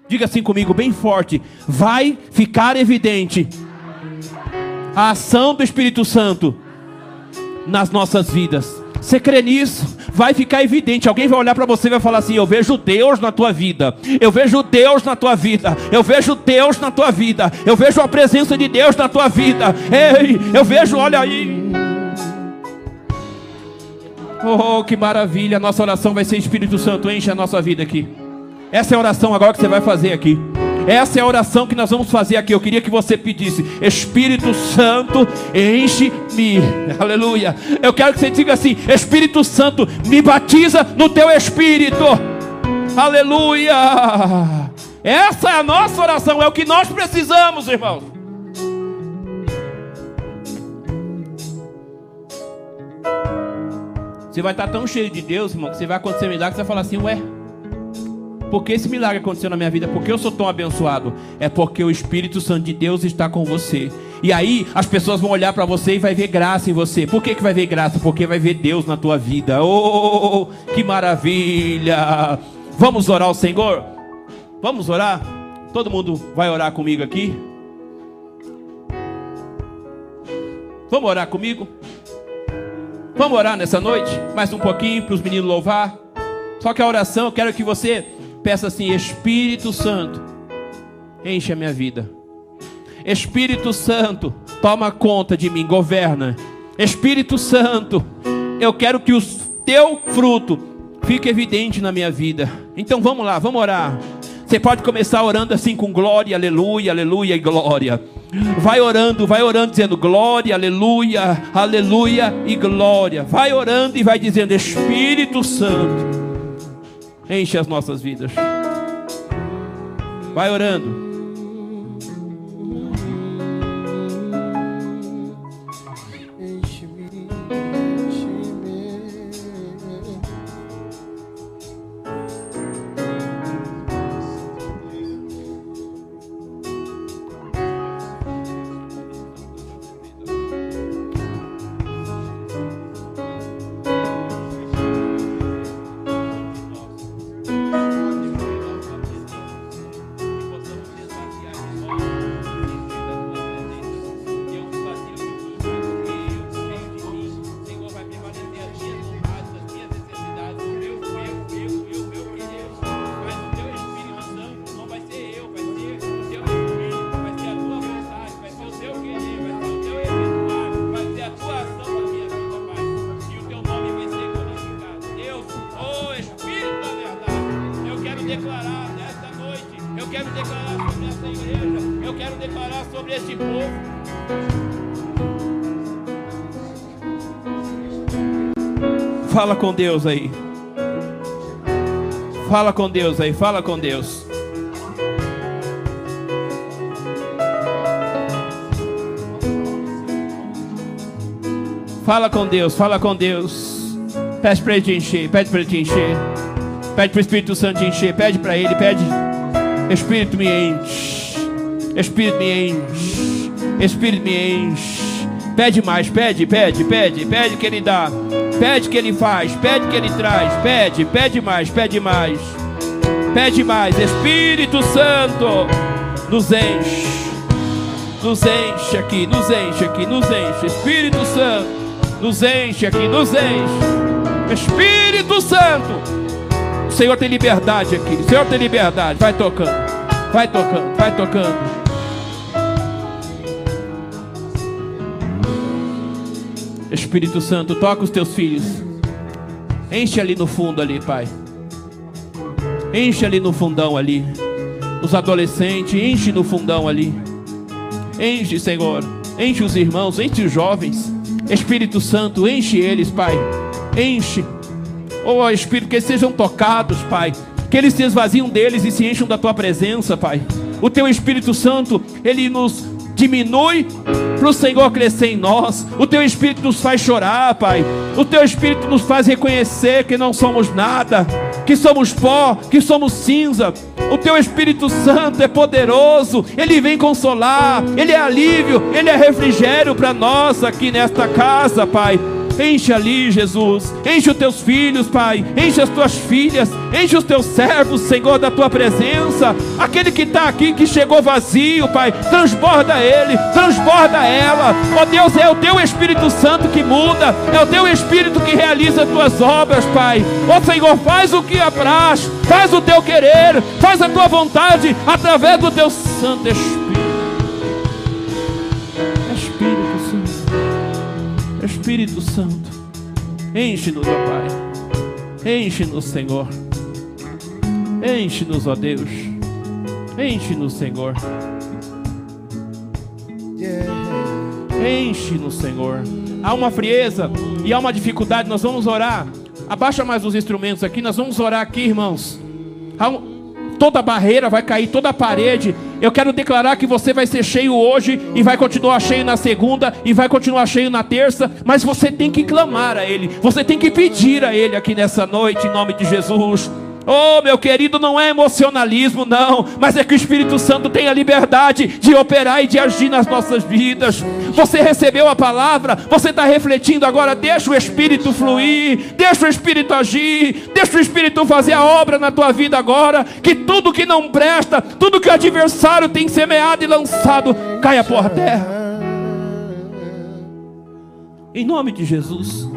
Diga assim comigo, bem forte. Vai ficar evidente a ação do Espírito Santo nas nossas vidas. Você crê nisso? Vai ficar evidente. Alguém vai olhar para você e vai falar assim: Eu vejo Deus na tua vida. Eu vejo Deus na tua vida. Eu vejo Deus na tua vida. Eu vejo a presença de Deus na tua vida. Ei, eu vejo, olha aí. Oh, que maravilha. Nossa oração vai ser Espírito Santo. Enche a nossa vida aqui. Essa é a oração agora que você vai fazer aqui. Essa é a oração que nós vamos fazer aqui. Eu queria que você pedisse: Espírito Santo, enche-me. Aleluia. Eu quero que você diga assim: Espírito Santo, me batiza no teu espírito. Aleluia. Essa é a nossa oração, é o que nós precisamos, irmãos. Você vai estar tão cheio de Deus, irmão, que você vai acontecer milagre, você vai falar assim: Ué. Porque esse milagre aconteceu na minha vida, porque eu sou tão abençoado, é porque o Espírito Santo de Deus está com você. E aí as pessoas vão olhar para você e vai ver graça em você. Por que, que vai ver graça? Porque vai ver Deus na tua vida. Oh, que maravilha! Vamos orar ao Senhor? Vamos orar? Todo mundo vai orar comigo aqui? Vamos orar comigo? Vamos orar nessa noite? Mais um pouquinho para os meninos louvar. Só que a oração, eu quero que você peça assim: Espírito Santo, enche a minha vida. Espírito Santo, toma conta de mim, governa. Espírito Santo, eu quero que o teu fruto fique evidente na minha vida. Então vamos lá, vamos orar. Você pode começar orando assim com glória, aleluia, aleluia e glória. Vai orando, vai orando, dizendo glória, aleluia, aleluia e glória. Vai orando e vai dizendo Espírito Santo, enche as nossas vidas. Vai orando. Fala com Deus aí. Fala com Deus aí, fala com Deus. Fala com Deus, fala com Deus. Pede para ele te encher, pede para ele te encher. Pede para o Espírito Santo te encher, pede para ele, pede. Espírito me enche. Espírito me enche. Espírito me enche. Pede mais, pede, pede, pede, pede que ele dá. Pede que ele faz, pede que ele traz, pede, pede mais, pede mais. Pede mais, Espírito Santo, nos enche. Nos enche aqui, nos enche aqui, nos enche. Espírito Santo, nos enche aqui, nos enche. Espírito Santo. O Senhor tem liberdade aqui. O Senhor tem liberdade. Vai tocando. Vai tocando, vai tocando. Espírito Santo, toca os teus filhos. Enche ali no fundo ali, Pai. Enche ali no fundão ali. Os adolescentes, enche no fundão ali. Enche, Senhor. Enche os irmãos, enche os jovens. Espírito Santo, enche eles, Pai. Enche. Oh, Espírito, que eles sejam tocados, Pai. Que eles se esvaziam deles e se encham da tua presença, Pai. O teu Espírito Santo, ele nos diminui para o Senhor crescer em nós. O teu Espírito nos faz chorar, Pai. O teu Espírito nos faz reconhecer que não somos nada, que somos pó, que somos cinza. O teu Espírito Santo é poderoso, ele vem consolar, ele é alívio, ele é refrigério para nós aqui nesta casa, Pai. Enche ali, Jesus. Enche os teus filhos, Pai. Enche as tuas filhas. Enche os teus servos, Senhor, da tua presença. Aquele que está aqui, que chegou vazio, Pai. Transborda ele, transborda ela. Ó Deus, é o teu Espírito Santo que muda. É o teu Espírito que realiza as tuas obras, Pai. Ó Senhor, faz o que apraz. Faz o teu querer. Faz a tua vontade através do teu Santo Espírito. Espírito Santo, enche-nos, ó Pai, enche-nos, Senhor, enche-nos, ó Deus, enche-nos, Senhor, enche-nos, Senhor. Há uma frieza e há uma dificuldade, nós vamos orar. Abaixa mais os instrumentos aqui, nós vamos orar aqui, irmãos. Há um, toda barreira vai cair, toda parede. Eu quero declarar que você vai ser cheio hoje e vai continuar cheio na segunda e vai continuar cheio na terça, mas você tem que clamar a Ele, você tem que pedir a Ele aqui nessa noite, em nome de Jesus. Oh, meu querido, não é emocionalismo, não, mas é que o Espírito Santo tem a liberdade de operar e de agir nas nossas vidas. Você recebeu a palavra, você está refletindo agora. Deixa o Espírito fluir, deixa o Espírito agir, deixa o Espírito fazer a obra na tua vida agora. Que tudo que não presta, tudo que o adversário tem semeado e lançado, caia por terra. Em nome de Jesus.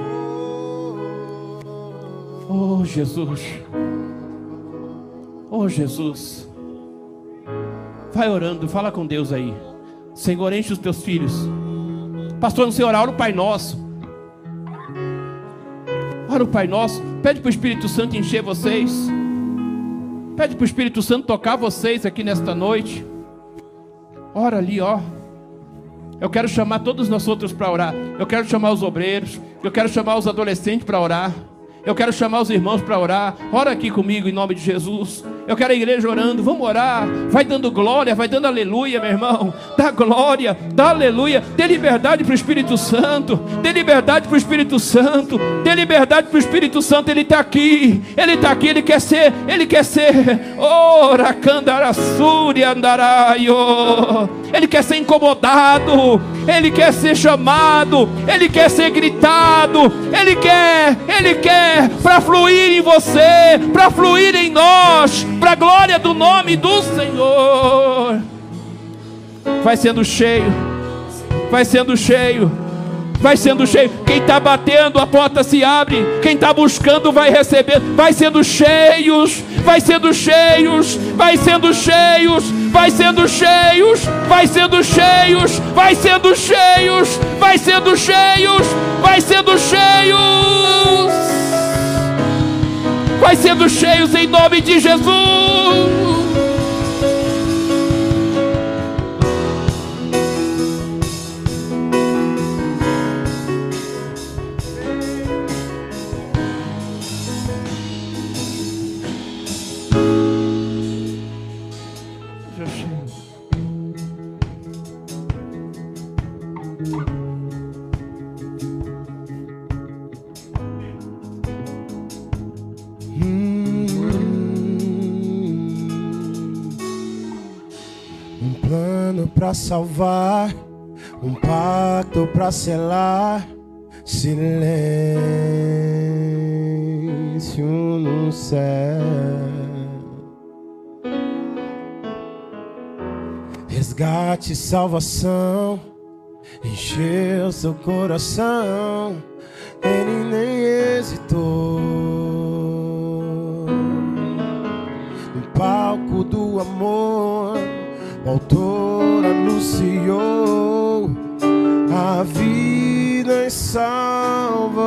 Oh, Jesus. Oh, Jesus. Vai orando, fala com Deus aí. Senhor, enche os teus filhos. Pastor, no Senhor, ora o Pai Nosso. Ora o Pai Nosso. Pede para o Espírito Santo encher vocês. Pede para o Espírito Santo tocar vocês aqui nesta noite. Ora ali, ó. Eu quero chamar todos nós outros para orar. Eu quero chamar os obreiros. Eu quero chamar os adolescentes para orar. Eu quero chamar os irmãos para orar. Ora aqui comigo em nome de Jesus. Eu quero a igreja orando. Vamos orar. Vai dando glória, vai dando aleluia, meu irmão. Dá glória, dá aleluia. Dê liberdade para o Espírito Santo. Dê liberdade para o Espírito Santo. Dê liberdade para o Espírito Santo. Ele está aqui. Ele está aqui. Ele quer ser. Ele quer ser. Ora, candarassuri andaraio. Ele quer ser incomodado. Ele quer ser chamado. Ele quer ser gritado. Ele quer. Ele quer para fluir em você, para fluir em nós para a glória do nome do Senhor. Vai sendo cheio, vai sendo cheio, vai sendo cheio. Quem está batendo, a porta se abre. Quem está buscando, vai receber. Vai sendo cheios, vai sendo cheios, vai sendo cheios, vai sendo cheios, vai sendo cheios, vai sendo cheios, vai sendo cheios, vai sendo cheios vai sendo cheios em nome de Jesus. Para salvar, um pacto para selar. Silêncio no céu. Resgate, salvação, encheu seu coração. Ele nem hesitou. No palco do amor, autor anunciou a vida e salvação.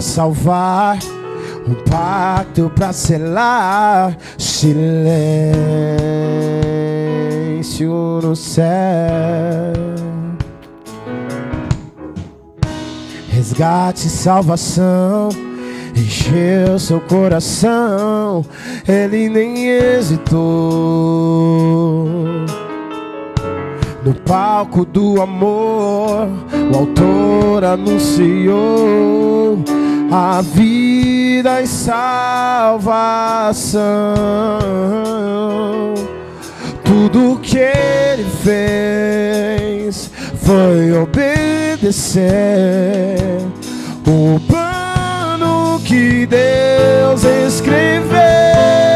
Para salvar, um pacto para selar, silêncio no céu. Resgate e salvação encheu seu coração, ele nem hesitou. No palco do amor, o autor anunciou a vida e salvação. Tudo que ele fez foi obedecer o plano que Deus escreveu.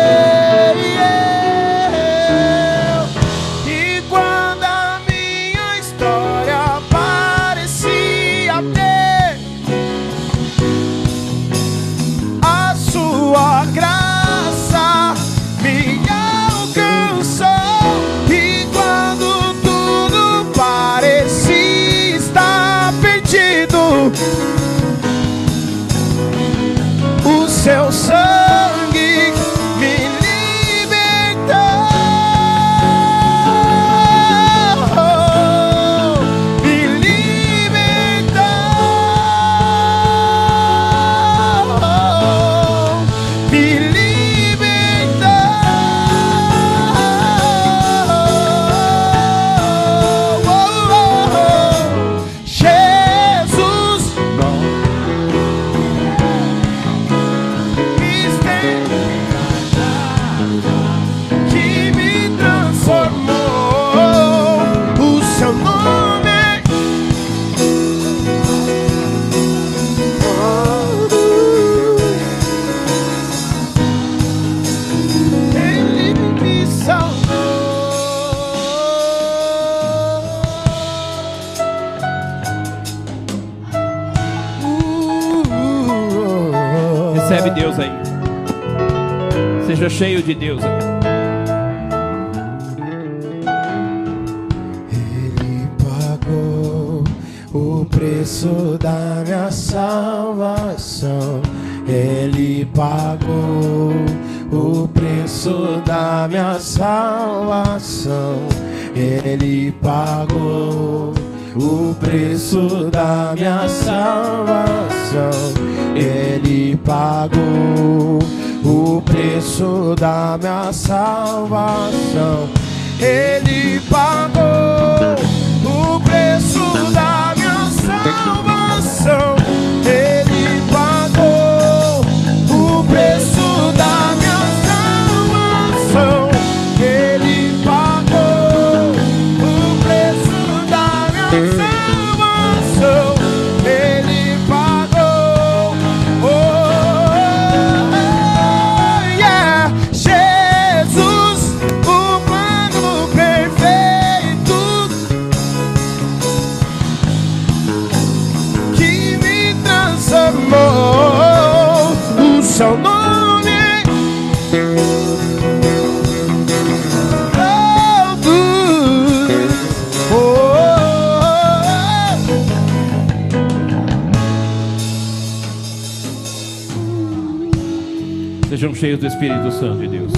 Espírito Santo de Deus.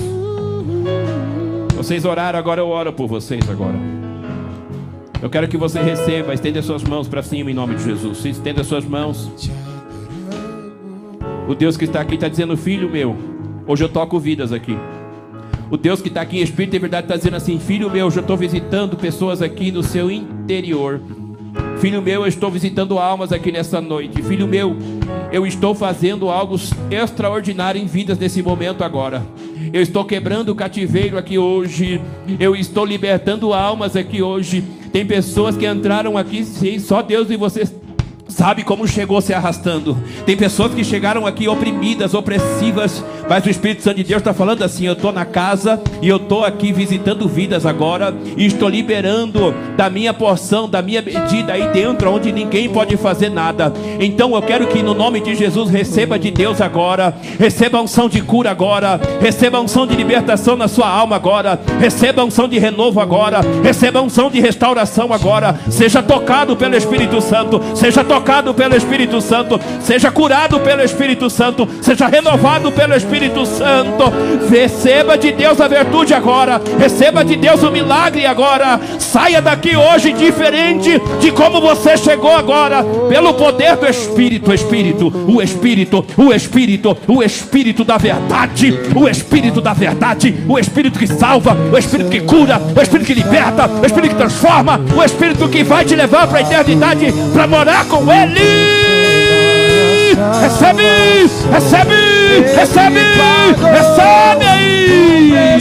Vocês oraram, agora eu oro por vocês agora. Eu quero que você receba, estenda suas mãos para cima em nome de Jesus. Estenda suas mãos. O Deus que está aqui está dizendo, filho meu, hoje eu toco vidas aqui. O Deus que está aqui em Espírito e Verdade está dizendo assim, filho meu, hoje eu estou visitando pessoas aqui no seu interior. Filho meu, eu estou visitando almas aqui nessa noite. Filho meu, eu estou fazendo algo extraordinário em vidas nesse momento agora. Eu estou quebrando o cativeiro aqui hoje. Eu estou libertando almas aqui hoje. Tem pessoas que entraram aqui, sim, só Deus e você sabe como chegou se arrastando. Tem pessoas que chegaram aqui oprimidas, opressivas, mas o Espírito Santo de Deus está falando assim: eu estou na casa e eu estou aqui visitando vidas agora e estou liberando da minha porção, da minha medida aí dentro, onde ninguém pode fazer nada. Então eu quero que no nome de Jesus receba de Deus agora, receba a unção de cura agora, receba a unção de libertação na sua alma agora, receba a unção de renovo agora, receba a unção de restauração agora. Seja tocado pelo Espírito Santo, seja tocado pelo Espírito Santo, seja curado pelo Espírito Santo, seja renovado pelo Espírito Santo. Receba de Deus a virtude agora, receba de Deus o milagre agora. Saia daqui hoje diferente de como você chegou agora, pelo poder do Espírito, Espírito, o Espírito, o Espírito, o Espírito da verdade, o Espírito da verdade, o Espírito que salva, o Espírito que cura, o Espírito que liberta, o Espírito que transforma, o Espírito que vai te levar para a eternidade para morar com Ele. Recebe, recebe, recebe, recebe aí.